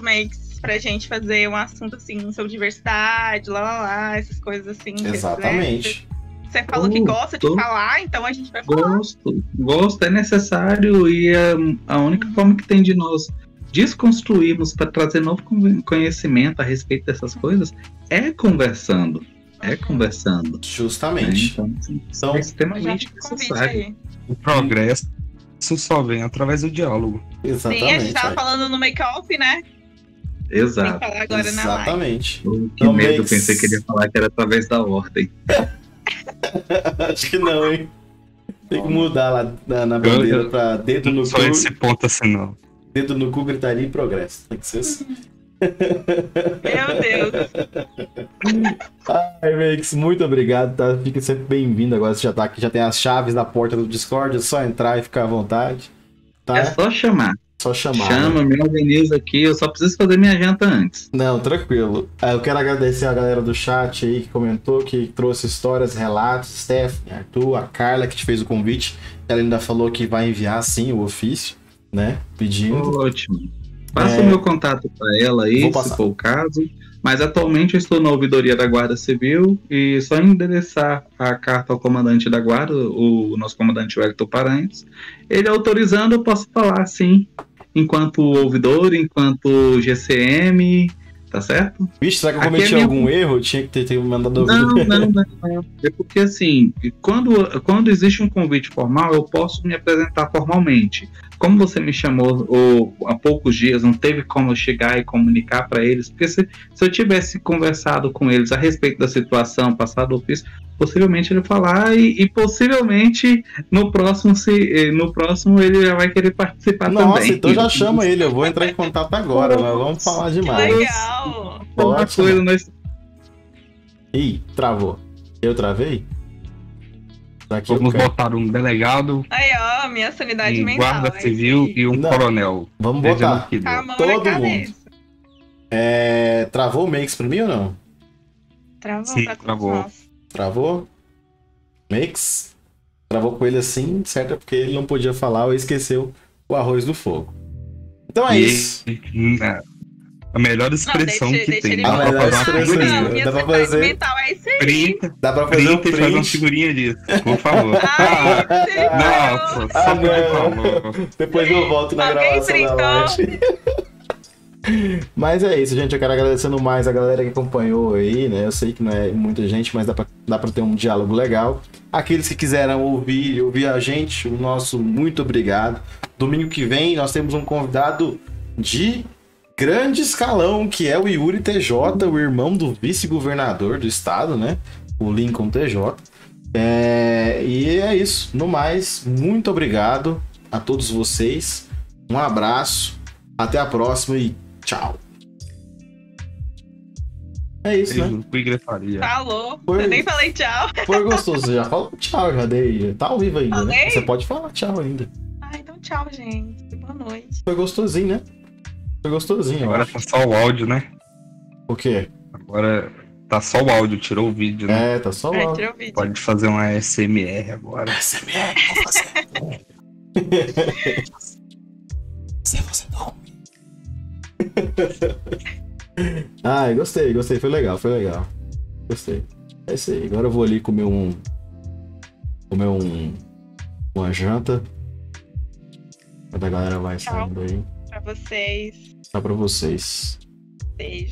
Makes pra gente fazer um assunto assim sobre diversidade, lá lá lá, essas coisas assim. né, Exatamente. Você falou que gosta de tô- falar, então a gente vai falar. Gosto, gosto, é necessário e é a única forma que tem de nós desconstruirmos para trazer novo con- conhecimento a respeito dessas coisas é conversando. É conversando. né? Justamente. Então, assim, Então, é extremamente necessário. O progresso só vem através do diálogo. Sim, a gente Exatamente. tava é. falando no make-off, né? Que Exato. falar agora na live. Exatamente. Oh, que Então, medo, eu Max- pensei que ele ia falar que era através da ordem. [LAUGHS] Acho que não, hein? Tem que mudar lá na, na bandeira pra dedo no Só cu, esse ponto assim, não. dedo no cu, gritaria e progresso. Tem que ser assim. Meu Deus. [LAUGHS] Ai, Makes, muito obrigado, tá? Fica sempre bem-vindo agora. Você já tá aqui, já tem as chaves da porta do Discord, é só entrar e ficar à vontade. Tá? É só chamar. Só chamar. né? Chama, me organiza aqui, eu só preciso fazer minha janta antes. Não, tranquilo. Ah, Eu quero agradecer a galera do chat aí que comentou, que trouxe histórias, relatos, Stephanie, Arthur, a Carla que te fez o convite. Ela ainda falou que vai enviar sim o ofício, né? Pedindo. Ótimo. Passa É. o meu contato para ela aí, se for o caso. Mas atualmente eu estou na ouvidoria da Guarda Civil e só endereçar a carta ao comandante da Guarda, o nosso comandante Wellington Paranhos. Ele autorizando, eu posso falar sim, enquanto ouvidor, enquanto GCM, tá certo? Vixe, será que eu Aqui cometi é minha- algum erro? Eu tinha que ter, ter mandado ouvir. Não, não, [LAUGHS] não, não. É porque assim, quando, quando existe um convite formal, eu posso me apresentar formalmente. Como você me chamou ou, há poucos dias, não teve como eu chegar e comunicar para eles, porque se, se eu tivesse conversado com eles a respeito da situação, passado o ofício, possivelmente ele falar e, e possivelmente no próximo, se, eh, no próximo ele já vai querer participar Nossa, também. então já chama ele. Eu vou entrar em contato agora, mas vamos falar Que demais. legal. Uma Ótimo. coisa, nós Ih, travou. Eu travei? Daqui Vamos botar um delegado, Aí, ó, minha sanidade um mental. guarda civil aí. e um Não. coronel. Vamos botar. Todo mundo. É, travou o Makes pra mim ou não? Travou Sim, todos travou. nós. Travou? Makes? Travou com ele assim, certo? É porque ele não podia falar ou esqueceu o arroz do fogo. Então é E- isso. é, A melhor expressão deixa- que deixa tem. Dá A pra melhor fazer uma expressão. figurinha. Não, Dá pra fazer- mental é isso aí. Printa, Dá pra fazer um printa e faz uma print. figurinha disso, por favor. [LAUGHS] Ai, Ah, Deus. só Ah, por não. favor. Depois eu volto na Alguém gravação da printou? live. Mas é isso, gente. Eu quero agradecendo mais a galera que acompanhou aí, né? Eu sei que não é muita gente, mas dá pra, dá pra ter um diálogo legal. Aqueles que quiseram ouvir, ouvir a gente, o nosso muito obrigado. Domingo que vem nós temos um convidado de grande escalão, que é o Yuri TJ, o irmão do vice-governador do estado, né? O Lincoln TJ. É, e é isso. No mais, muito obrigado a todos vocês. Um abraço. Até a próxima e tchau. É isso, né? Falou. Foi. Eu nem falei tchau. Foi [LAUGHS] gostoso. Você já falou tchau, já dei. Tá ao vivo ainda, né? Você pode falar tchau ainda. Ah, então tchau, gente. Boa noite. Foi gostosinho, né? Foi gostosinho, Agora tá só o áudio, né? O quê? Agora tá só o áudio, tirou o vídeo, né? É, tá só É, lá. tirou o vídeo. Pode fazer uma SMR agora. SMR, vou fazer. Se você não. [LAUGHS] Ai, gostei, gostei. Foi legal, foi legal. Gostei. É isso aí. Agora eu vou ali comer um. Comer um. Uma janta. Quando a galera vai Tchau. saindo aí. Pra vocês. Tá pra vocês. Beijo.